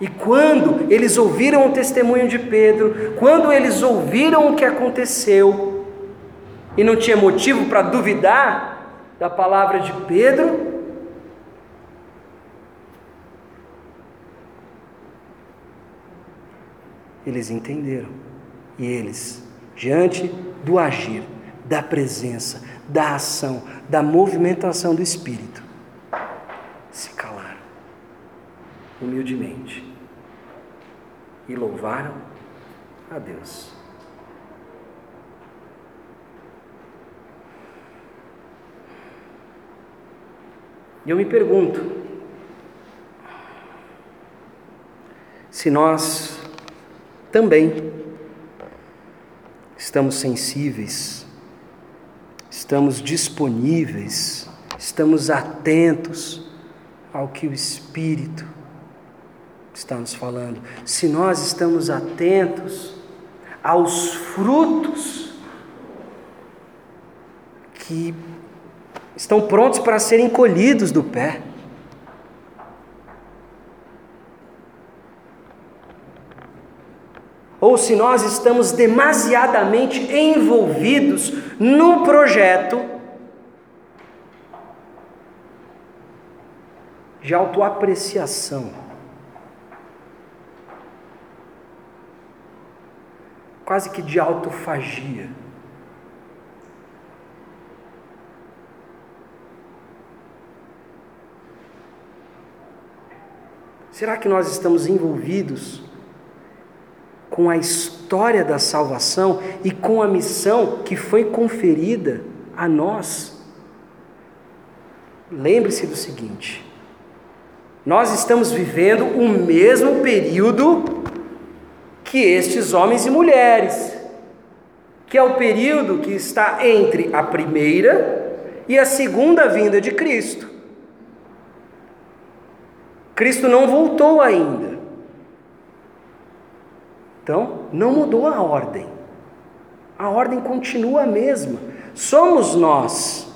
Speaker 1: E quando eles ouviram o testemunho de Pedro, quando eles ouviram o que aconteceu, e não tinha motivo para duvidar da palavra de Pedro, eles entenderam. E eles, diante do agir, da presença, da ação, da movimentação do Espírito, se calaram humildemente e louvaram a Deus. E eu me pergunto, se nós também estamos sensíveis, estamos disponíveis, estamos atentos ao que o Espírito está nos falando, se nós estamos atentos aos frutos que estão prontos para serem colhidos do pé. Ou se nós estamos demasiadamente envolvidos num projeto de autoapreciação. Quase que de autofagia. Será que nós estamos envolvidos com a história da salvação e com a missão que foi conferida a nós? Lembre-se do seguinte: nós estamos vivendo o mesmo período que estes homens e mulheres, que é o período que está entre a primeira e a segunda vinda de Cristo. Cristo não voltou ainda. Então, não mudou a ordem. A ordem continua a mesma. Somos nós,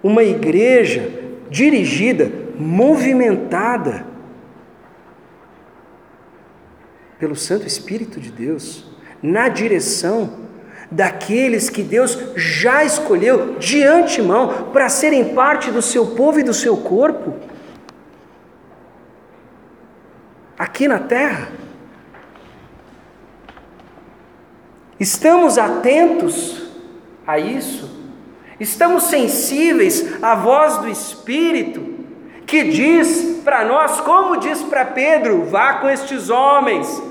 Speaker 1: uma igreja dirigida, movimentada pelo Santo Espírito de Deus, na direção daqueles que Deus já escolheu de antemão para serem parte do seu povo e do seu corpo. aqui na terra? Estamos atentos a isso? Estamos sensíveis à voz do Espírito que diz para nós, como diz para Pedro: vá com estes homens,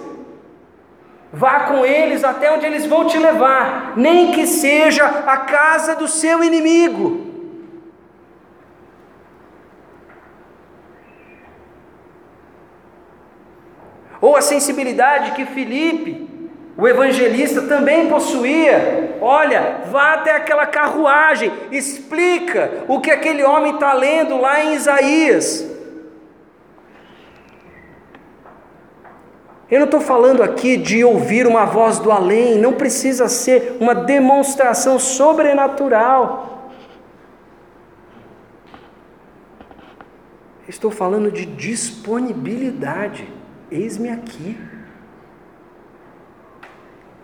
Speaker 1: vá com eles até onde eles vão te levar, nem que seja a casa do seu inimigo. ou a sensibilidade que Filipe, o evangelista, também possuía. Olha, vá até aquela carruagem, explica o que aquele homem está lendo lá em Isaías. Eu não estou falando aqui de ouvir uma voz do além, não precisa ser uma demonstração sobrenatural. Estou falando de disponibilidade. Eis-me aqui.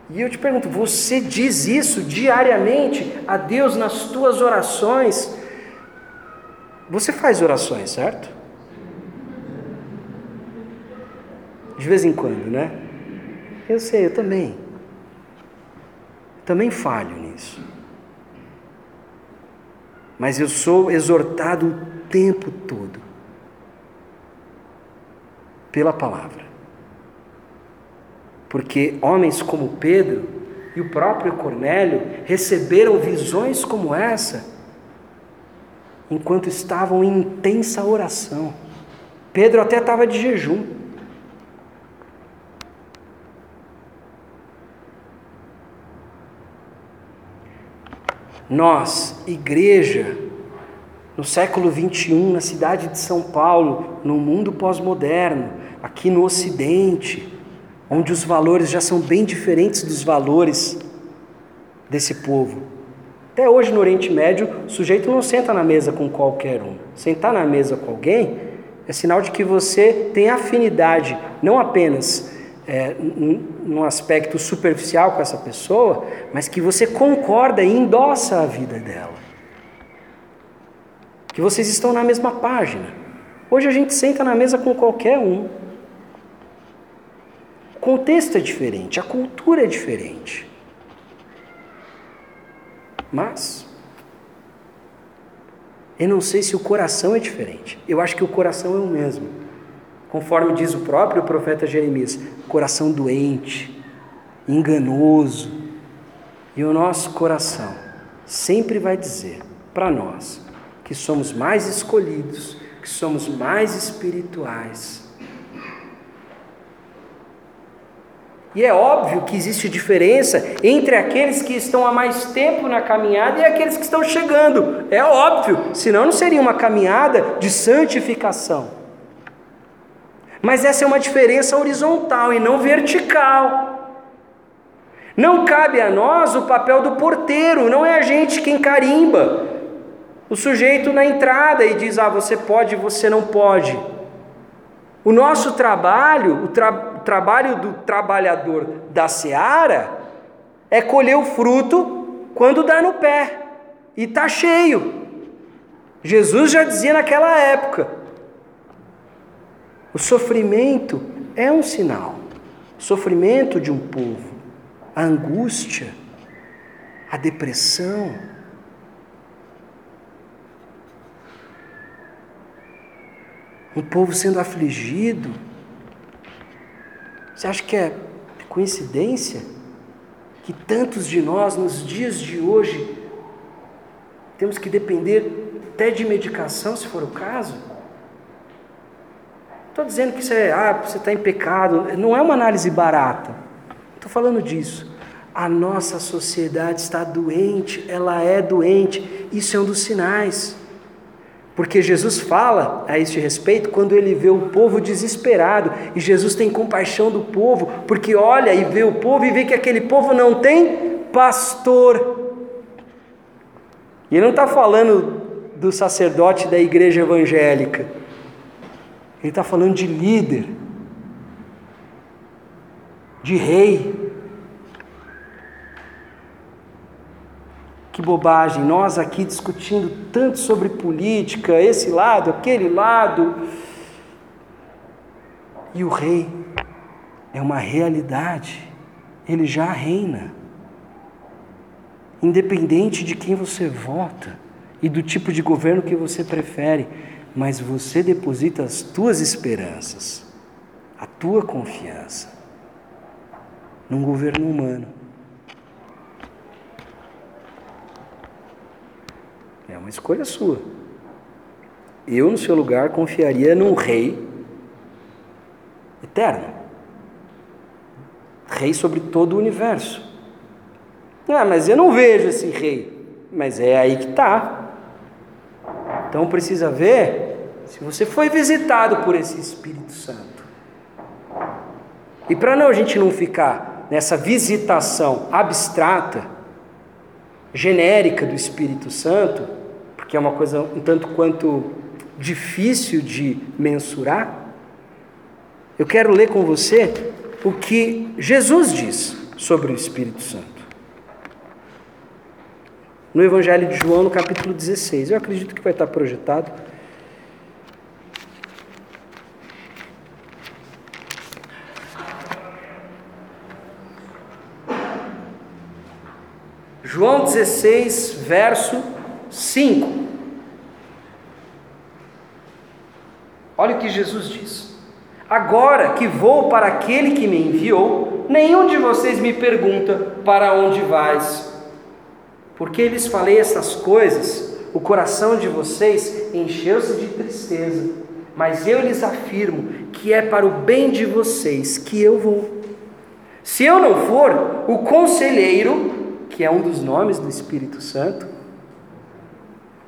Speaker 1: E eu te pergunto, você diz isso diariamente a Deus nas tuas orações? Você faz orações, certo? De vez em quando, né? Eu sei, eu também. Também falho nisso. Mas eu sou exortado o tempo todo pela palavra. Porque homens como Pedro e o próprio Cornélio receberam visões como essa enquanto estavam em intensa oração. Pedro até estava de jejum. Nós, igreja, no século 21, na cidade de São Paulo, no mundo pós-moderno, aqui no Ocidente, onde os valores já são bem diferentes dos valores desse povo. Até hoje no Oriente Médio, o sujeito não senta na mesa com qualquer um. Sentar na mesa com alguém é sinal de que você tem afinidade, não apenas é, num aspecto superficial com essa pessoa, mas que você concorda e endossa a vida dela. Que vocês estão na mesma página. Hoje a gente senta na mesa com qualquer um. O contexto é diferente, a cultura é diferente. Mas eu não sei se o coração é diferente. Eu acho que o coração é o mesmo. Conforme diz o próprio profeta Jeremias, coração doente, enganoso. E o nosso coração sempre vai dizer para nós que somos mais escolhidos, que somos mais espirituais. E é óbvio que existe diferença entre aqueles que estão há mais tempo na caminhada e aqueles que estão chegando. É óbvio, senão não seria uma caminhada de santificação. Mas essa é uma diferença horizontal e não vertical. Não cabe a nós o papel do porteiro, não é a gente quem carimba o sujeito na entrada e diz: ah, você pode, você não pode. O nosso trabalho, o, tra o trabalho do trabalhador da seara, é colher o fruto quando dá no pé e está cheio. Jesus já dizia naquela época: o sofrimento é um sinal. O sofrimento de um povo, a angústia, a depressão. Um povo sendo afligido. Você acha que é coincidência que tantos de nós, nos dias de hoje, temos que depender até de medicação, se for o caso? Estou dizendo que isso é, ah, você está em pecado. Não é uma análise barata. Estou falando disso. A nossa sociedade está doente, ela é doente. Isso é um dos sinais. Porque Jesus fala a este respeito quando ele vê o povo desesperado. E Jesus tem compaixão do povo, porque olha e vê o povo e vê que aquele povo não tem pastor. E ele não está falando do sacerdote da igreja evangélica. Ele está falando de líder, de rei. Que bobagem, nós aqui discutindo tanto sobre política, esse lado, aquele lado. E o rei é uma realidade, ele já reina. Independente de quem você vota e do tipo de governo que você prefere, mas você deposita as tuas esperanças, a tua confiança num governo humano. Uma escolha sua. Eu, no seu lugar, confiaria num rei eterno rei sobre todo o universo. Ah, mas eu não vejo esse rei. Mas é aí que está. Então precisa ver se você foi visitado por esse Espírito Santo. E para não a gente não ficar nessa visitação abstrata, genérica do Espírito Santo, porque é uma coisa um tanto quanto difícil de mensurar, eu quero ler com você o que Jesus diz sobre o Espírito Santo. No Evangelho de João, no capítulo 16, eu acredito que vai estar projetado. João 16, verso 5. Olha o que Jesus diz. Agora que vou para aquele que me enviou, nenhum de vocês me pergunta para onde vais. Porque lhes falei essas coisas, o coração de vocês encheu-se de tristeza. Mas eu lhes afirmo que é para o bem de vocês que eu vou. Se eu não for, o conselheiro, que é um dos nomes do Espírito Santo,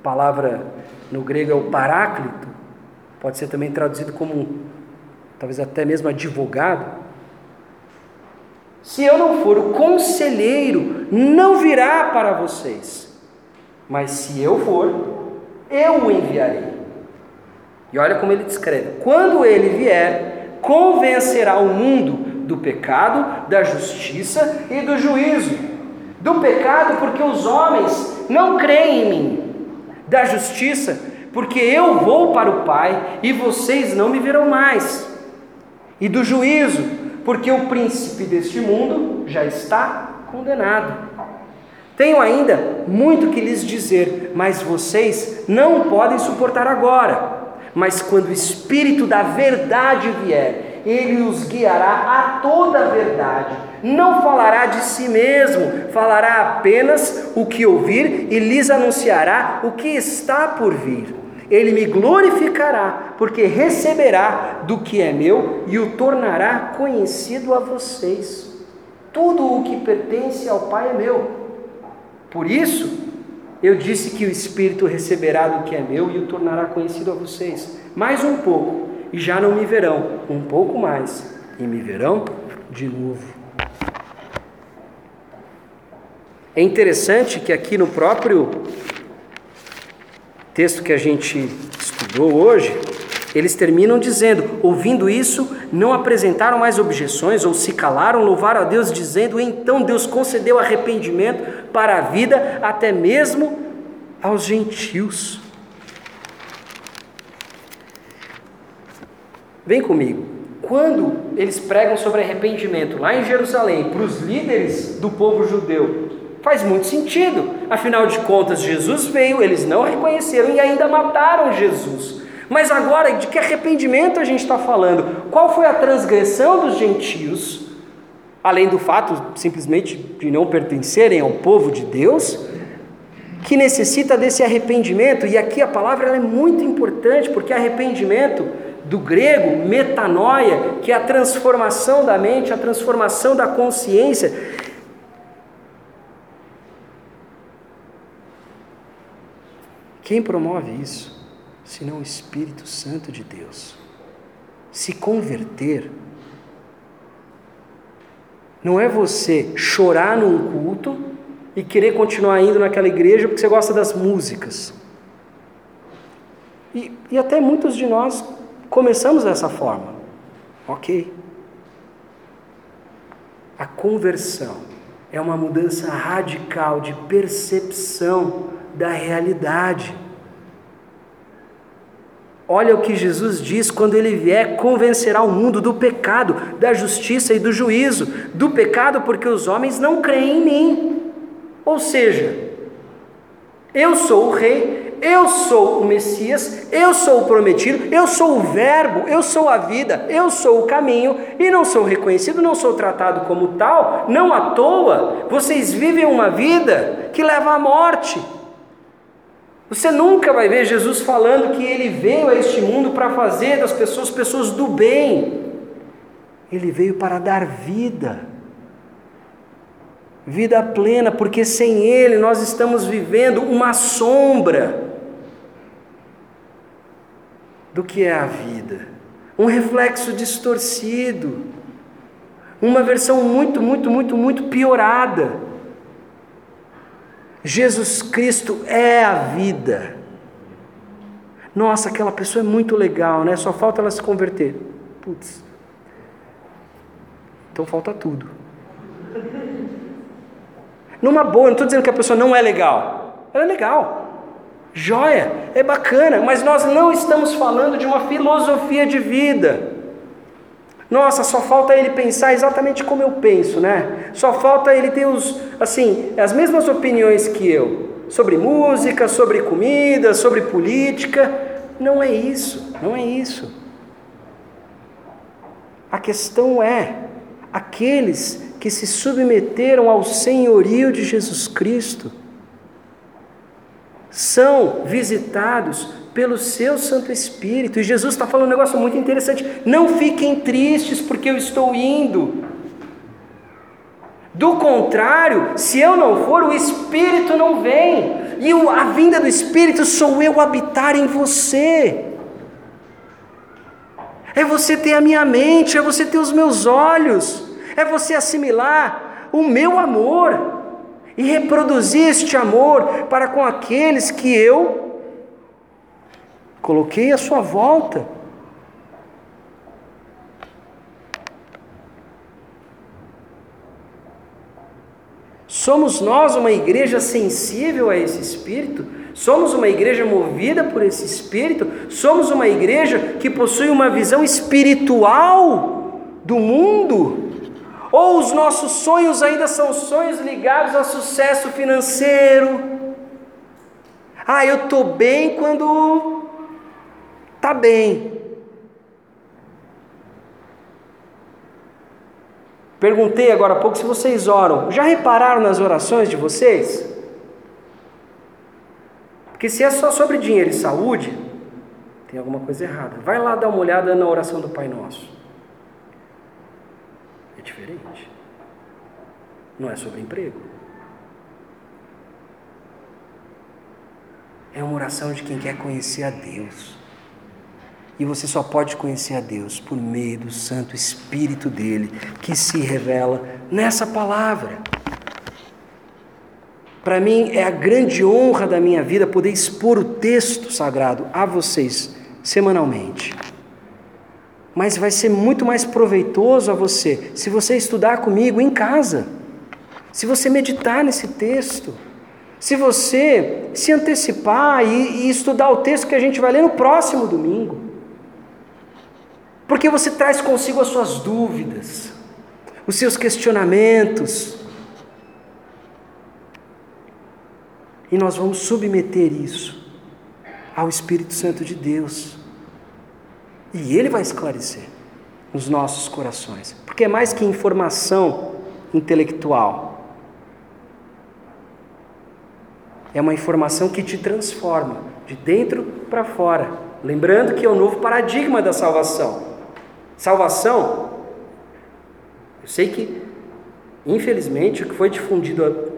Speaker 1: palavra no grego é o paráclito, pode ser também traduzido como talvez até mesmo advogado, se eu não for o conselheiro, não virá para vocês. Mas se eu for, eu o enviarei. E olha como ele descreve: quando ele vier, convencerá o mundo do pecado, da justiça e do juízo. Do pecado, porque os homens não creem em mim. Da justiça, porque eu vou para o Pai e vocês não me verão mais e do juízo, porque o príncipe deste mundo já está condenado. Tenho ainda muito que lhes dizer, mas vocês não podem suportar agora. Mas quando o Espírito da Verdade vier, ele os guiará a toda a verdade. Não falará de si mesmo, falará apenas o que ouvir e lhes anunciará o que está por vir ele me glorificará, porque receberá do que é meu e o tornará conhecido a vocês. Tudo o que pertence ao Pai é meu. Por isso, eu disse que o Espírito receberá do que é meu e o tornará conhecido a vocês. Mais um pouco, e já não me verão. Um pouco mais, e me verão de novo. É interessante que aqui no próprio texto que a gente estudou hoje, eles terminam dizendo: ouvindo isso, não apresentaram mais objeções ou se calaram, louvaram a Deus, dizendo: então Deus concedeu arrependimento para a vida, até mesmo aos gentios. Vem comigo. Quando eles pregam sobre arrependimento lá em Jerusalém, para os líderes do povo judeu, Faz muito sentido. Afinal de contas, Jesus veio, eles não reconheceram e ainda mataram Jesus. Mas agora, de que arrependimento a gente está falando? Qual foi a transgressão dos gentios? Além do fato simplesmente de não pertencerem ao povo de Deus, que necessita desse arrependimento, e aqui a palavra é muito importante, porque arrependimento do grego, metanoia, que é a transformação da mente, a transformação da consciência, Quem promove isso? Senão o Espírito Santo de Deus. Se converter não é você chorar num culto e querer continuar indo naquela igreja porque você gosta das músicas. E, e até muitos de nós começamos dessa forma. Ok. A conversão é uma mudança radical de percepção da realidade. Olha o que Jesus diz quando ele vier convencerá o mundo do pecado, da justiça e do juízo. Do pecado, porque os homens não creem em mim. Ou seja, eu sou o rei, eu sou o Messias, eu sou o prometido, eu sou o Verbo, eu sou a vida, eu sou o caminho e não sou reconhecido, não sou tratado como tal, não à toa. Vocês vivem uma vida que leva à morte. Você nunca vai ver Jesus falando que ele veio a este mundo para fazer das pessoas pessoas do bem. Ele veio para dar vida. Vida plena, porque sem ele nós estamos vivendo uma sombra do que é a vida. Um reflexo distorcido. Uma versão muito, muito, muito, muito piorada Jesus Cristo é a vida. Nossa, aquela pessoa é muito legal, né? Só falta ela se converter. Putz. Então falta tudo. Numa boa, não estou dizendo que a pessoa não é legal. Ela é legal. Joia, é bacana, mas nós não estamos falando de uma filosofia de vida. Nossa, só falta ele pensar exatamente como eu penso, né? Só falta ele ter os, assim, as mesmas opiniões que eu sobre música, sobre comida, sobre política. Não é isso, não é isso. A questão é aqueles que se submeteram ao senhorio de Jesus Cristo são visitados pelo seu Santo Espírito. E Jesus está falando um negócio muito interessante. Não fiquem tristes porque eu estou indo. Do contrário, se eu não for, o Espírito não vem. E a vinda do Espírito sou eu habitar em você. É você ter a minha mente, é você ter os meus olhos, é você assimilar o meu amor e reproduzir este amor para com aqueles que eu coloquei à sua volta. Somos nós uma igreja sensível a esse espírito? Somos uma igreja movida por esse espírito? Somos uma igreja que possui uma visão espiritual do mundo? Ou os nossos sonhos ainda são sonhos ligados a sucesso financeiro? Ah, eu estou bem quando está bem. Perguntei agora há pouco se vocês oram. Já repararam nas orações de vocês? Porque se é só sobre dinheiro e saúde, tem alguma coisa errada. Vai lá dar uma olhada na oração do Pai Nosso. É diferente. Não é sobre emprego. É uma oração de quem quer conhecer a Deus. E você só pode conhecer a Deus por meio do Santo Espírito dele, que se revela nessa palavra. Para mim é a grande honra da minha vida poder expor o texto sagrado a vocês semanalmente. Mas vai ser muito mais proveitoso a você se você estudar comigo em casa, se você meditar nesse texto, se você se antecipar e, e estudar o texto que a gente vai ler no próximo domingo. Porque você traz consigo as suas dúvidas, os seus questionamentos. E nós vamos submeter isso ao Espírito Santo de Deus. E Ele vai esclarecer nos nossos corações, porque é mais que informação intelectual, é uma informação que te transforma de dentro para fora. Lembrando que é o novo paradigma da salvação. Salvação, eu sei que, infelizmente, o que foi difundido,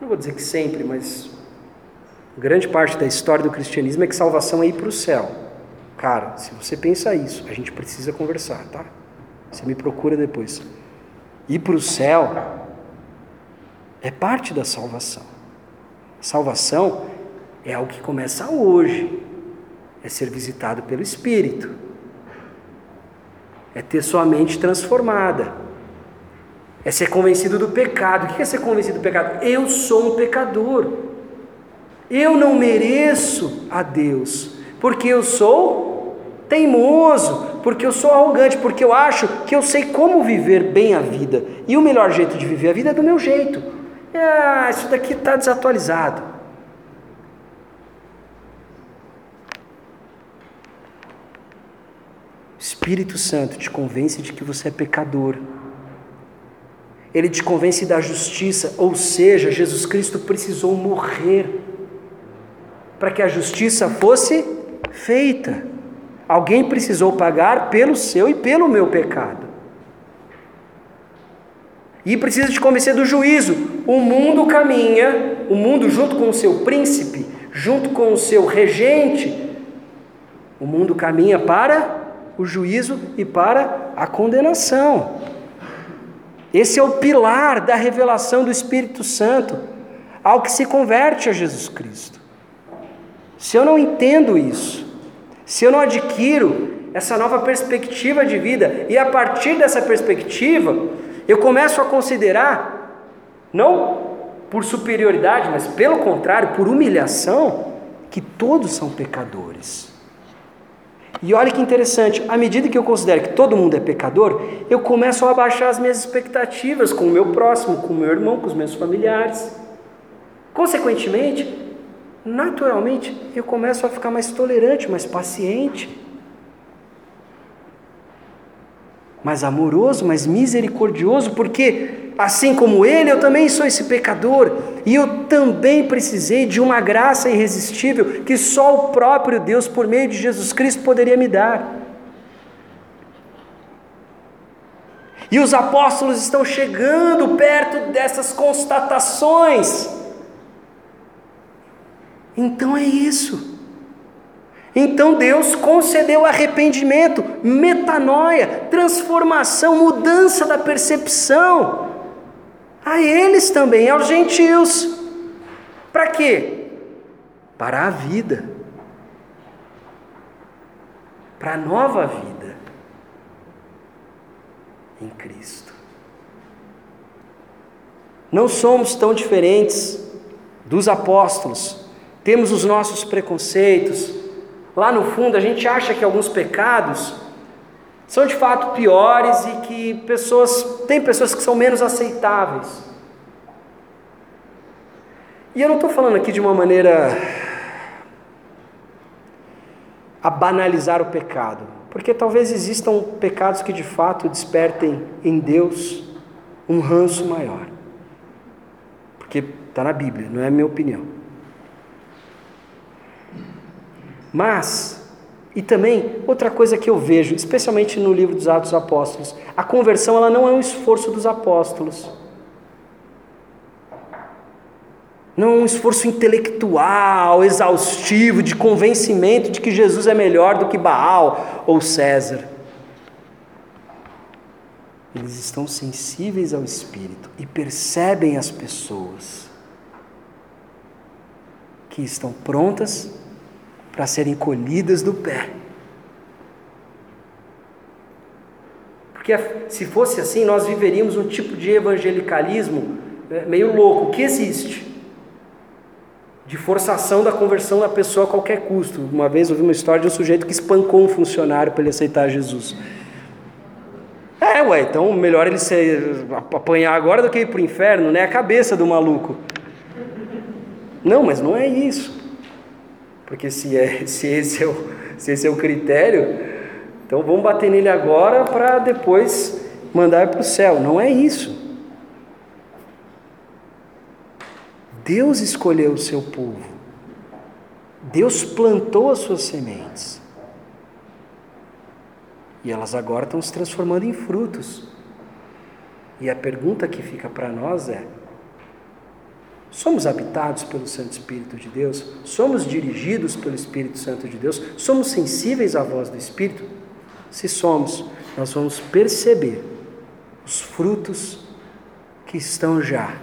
Speaker 1: não vou dizer que sempre, mas Grande parte da história do cristianismo é que salvação é ir para o céu. Cara, se você pensa isso, a gente precisa conversar, tá? Você me procura depois. Ir para o céu é parte da salvação. Salvação é algo que começa hoje. É ser visitado pelo Espírito. É ter sua mente transformada. É ser convencido do pecado. O que é ser convencido do pecado? Eu sou um pecador. Eu não mereço a Deus, porque eu sou teimoso, porque eu sou arrogante, porque eu acho que eu sei como viver bem a vida. E o melhor jeito de viver a vida é do meu jeito. Ah, isso daqui está desatualizado. Espírito Santo te convence de que você é pecador. Ele te convence da justiça, ou seja, Jesus Cristo precisou morrer para que a justiça fosse feita. Alguém precisou pagar pelo seu e pelo meu pecado. E precisa te convencer do juízo. O mundo caminha, o mundo junto com o seu príncipe, junto com o seu regente, o mundo caminha para o juízo e para a condenação. Esse é o pilar da revelação do Espírito Santo ao que se converte a Jesus Cristo. Se eu não entendo isso, se eu não adquiro essa nova perspectiva de vida, e a partir dessa perspectiva, eu começo a considerar, não por superioridade, mas pelo contrário, por humilhação, que todos são pecadores. E olha que interessante, à medida que eu considero que todo mundo é pecador, eu começo a abaixar as minhas expectativas com o meu próximo, com o meu irmão, com os meus familiares. Consequentemente, naturalmente, eu começo a ficar mais tolerante, mais paciente, mais amoroso, mais misericordioso, porque assim como ele, eu também sou esse pecador, e eu também precisei de uma graça irresistível que só o próprio Deus, por meio de Jesus Cristo, poderia me dar. E os apóstolos estão chegando perto dessas constatações. Então é isso. Então Deus concedeu arrependimento, metanoia, transformação, mudança da percepção a eles também, aos gentios. Para quê? Para a vida. Para a nova vida em Cristo. Não somos tão diferentes dos apóstolos. Temos os nossos preconceitos. Lá no fundo, a gente acha que alguns pecados são de fato piores e que pessoas, tem pessoas que são menos aceitáveis. E eu não estou falando aqui de uma maneira a banalizar o pecado, porque talvez existam pecados que de fato despertem em Deus um ranço maior. Porque está na Bíblia, não é a minha opinião. Mas e também, outra coisa que eu vejo, especialmente no livro dos Atos dos Apóstolos, a conversão ela não é um esforço dos apóstolos. Não é um esforço intelectual, exaustivo, de convencimento de que Jesus é melhor do que Baal ou César. Eles estão sensíveis ao Espírito e percebem as pessoas que estão prontas para serem colhidas do pé. Porque se fosse assim, nós viveríamos um tipo de evangelicalismo né, meio louco, que existe. De forçação da conversão da pessoa a qualquer custo. Uma vez eu vi uma história de um sujeito que espancou um funcionário para ele aceitar Jesus. É, ué, então melhor ele se apanhar agora do que ir para o inferno, né? A cabeça do maluco. Não, mas não é isso. Porque se, é, se, esse é o, se esse é o critério, então vamos bater nele agora para depois mandar para o céu. Não é isso. Deus escolheu o seu povo. Deus plantou as suas sementes. E elas agora estão se transformando em frutos. E a pergunta que fica para nós é: Somos habitados pelo Santo Espírito de Deus? Somos dirigidos pelo Espírito Santo de Deus? Somos sensíveis à voz do Espírito? Se somos, nós vamos perceber os frutos que estão já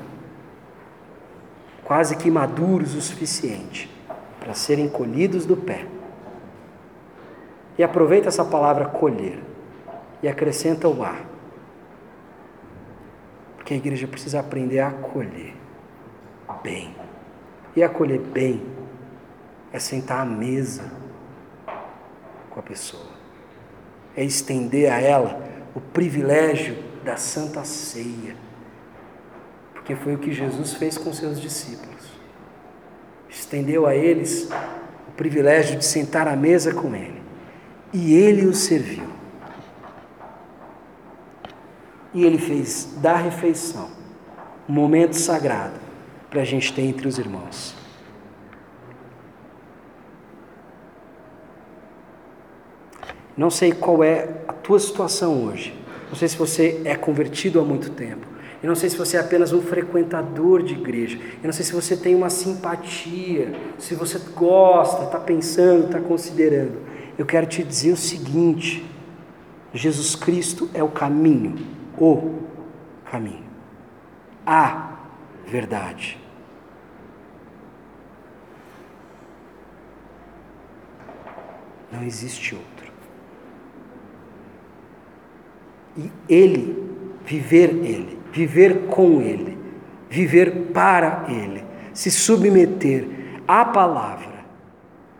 Speaker 1: quase que maduros o suficiente para serem colhidos do pé. E aproveita essa palavra colher e acrescenta o ar. Porque a igreja precisa aprender a colher bem. E acolher bem é sentar à mesa com a pessoa, é estender a ela o privilégio da santa ceia, porque foi o que Jesus fez com seus discípulos. Estendeu a eles o privilégio de sentar à mesa com ele, e ele os serviu. E ele fez da refeição um momento sagrado para a gente ter entre os irmãos. Não sei qual é a tua situação hoje. Não sei se você é convertido há muito tempo. Eu não sei se você é apenas um frequentador de igreja. Eu não sei se você tem uma simpatia, se você gosta, está pensando, está considerando. Eu quero te dizer o seguinte: Jesus Cristo é o caminho, o caminho, a verdade Não existe outro. e Ele, viver Ele, viver com Ele, viver para Ele, se submeter à palavra,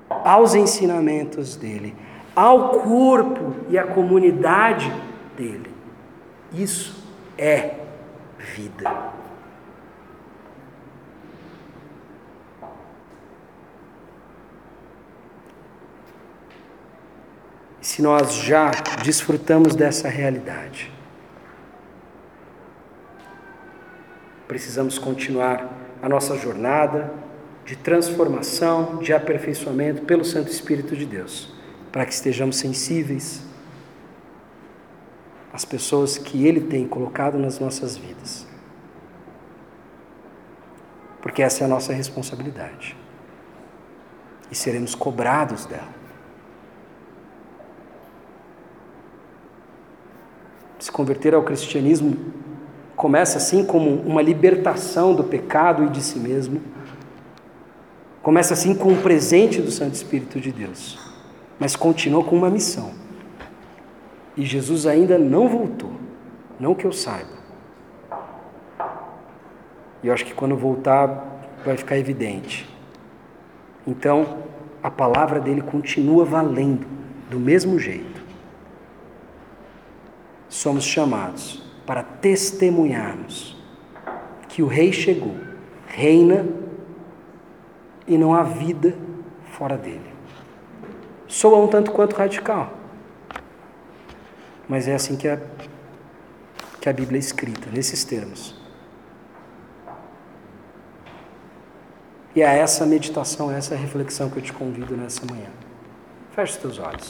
Speaker 1: aos ensinamentos dele, ao corpo e à comunidade dele. Isso é vida. Se nós já desfrutamos dessa realidade, precisamos continuar a nossa jornada de transformação, de aperfeiçoamento pelo Santo Espírito de Deus, para que estejamos sensíveis às pessoas que Ele tem colocado nas nossas vidas. Porque essa é a nossa responsabilidade. E seremos cobrados dela. Se converter ao cristianismo começa assim como uma libertação do pecado e de si mesmo. Começa assim com um presente do Santo Espírito de Deus, mas continua com uma missão. E Jesus ainda não voltou, não que eu saiba. E eu acho que quando voltar vai ficar evidente. Então, a palavra dele continua valendo do mesmo jeito somos chamados para testemunharmos que o Rei chegou, reina e não há vida fora dele. Soa um tanto quanto radical, mas é assim que a, que a Bíblia é escrita, nesses termos. E é essa meditação, essa reflexão que eu te convido nessa manhã. Feche os teus olhos.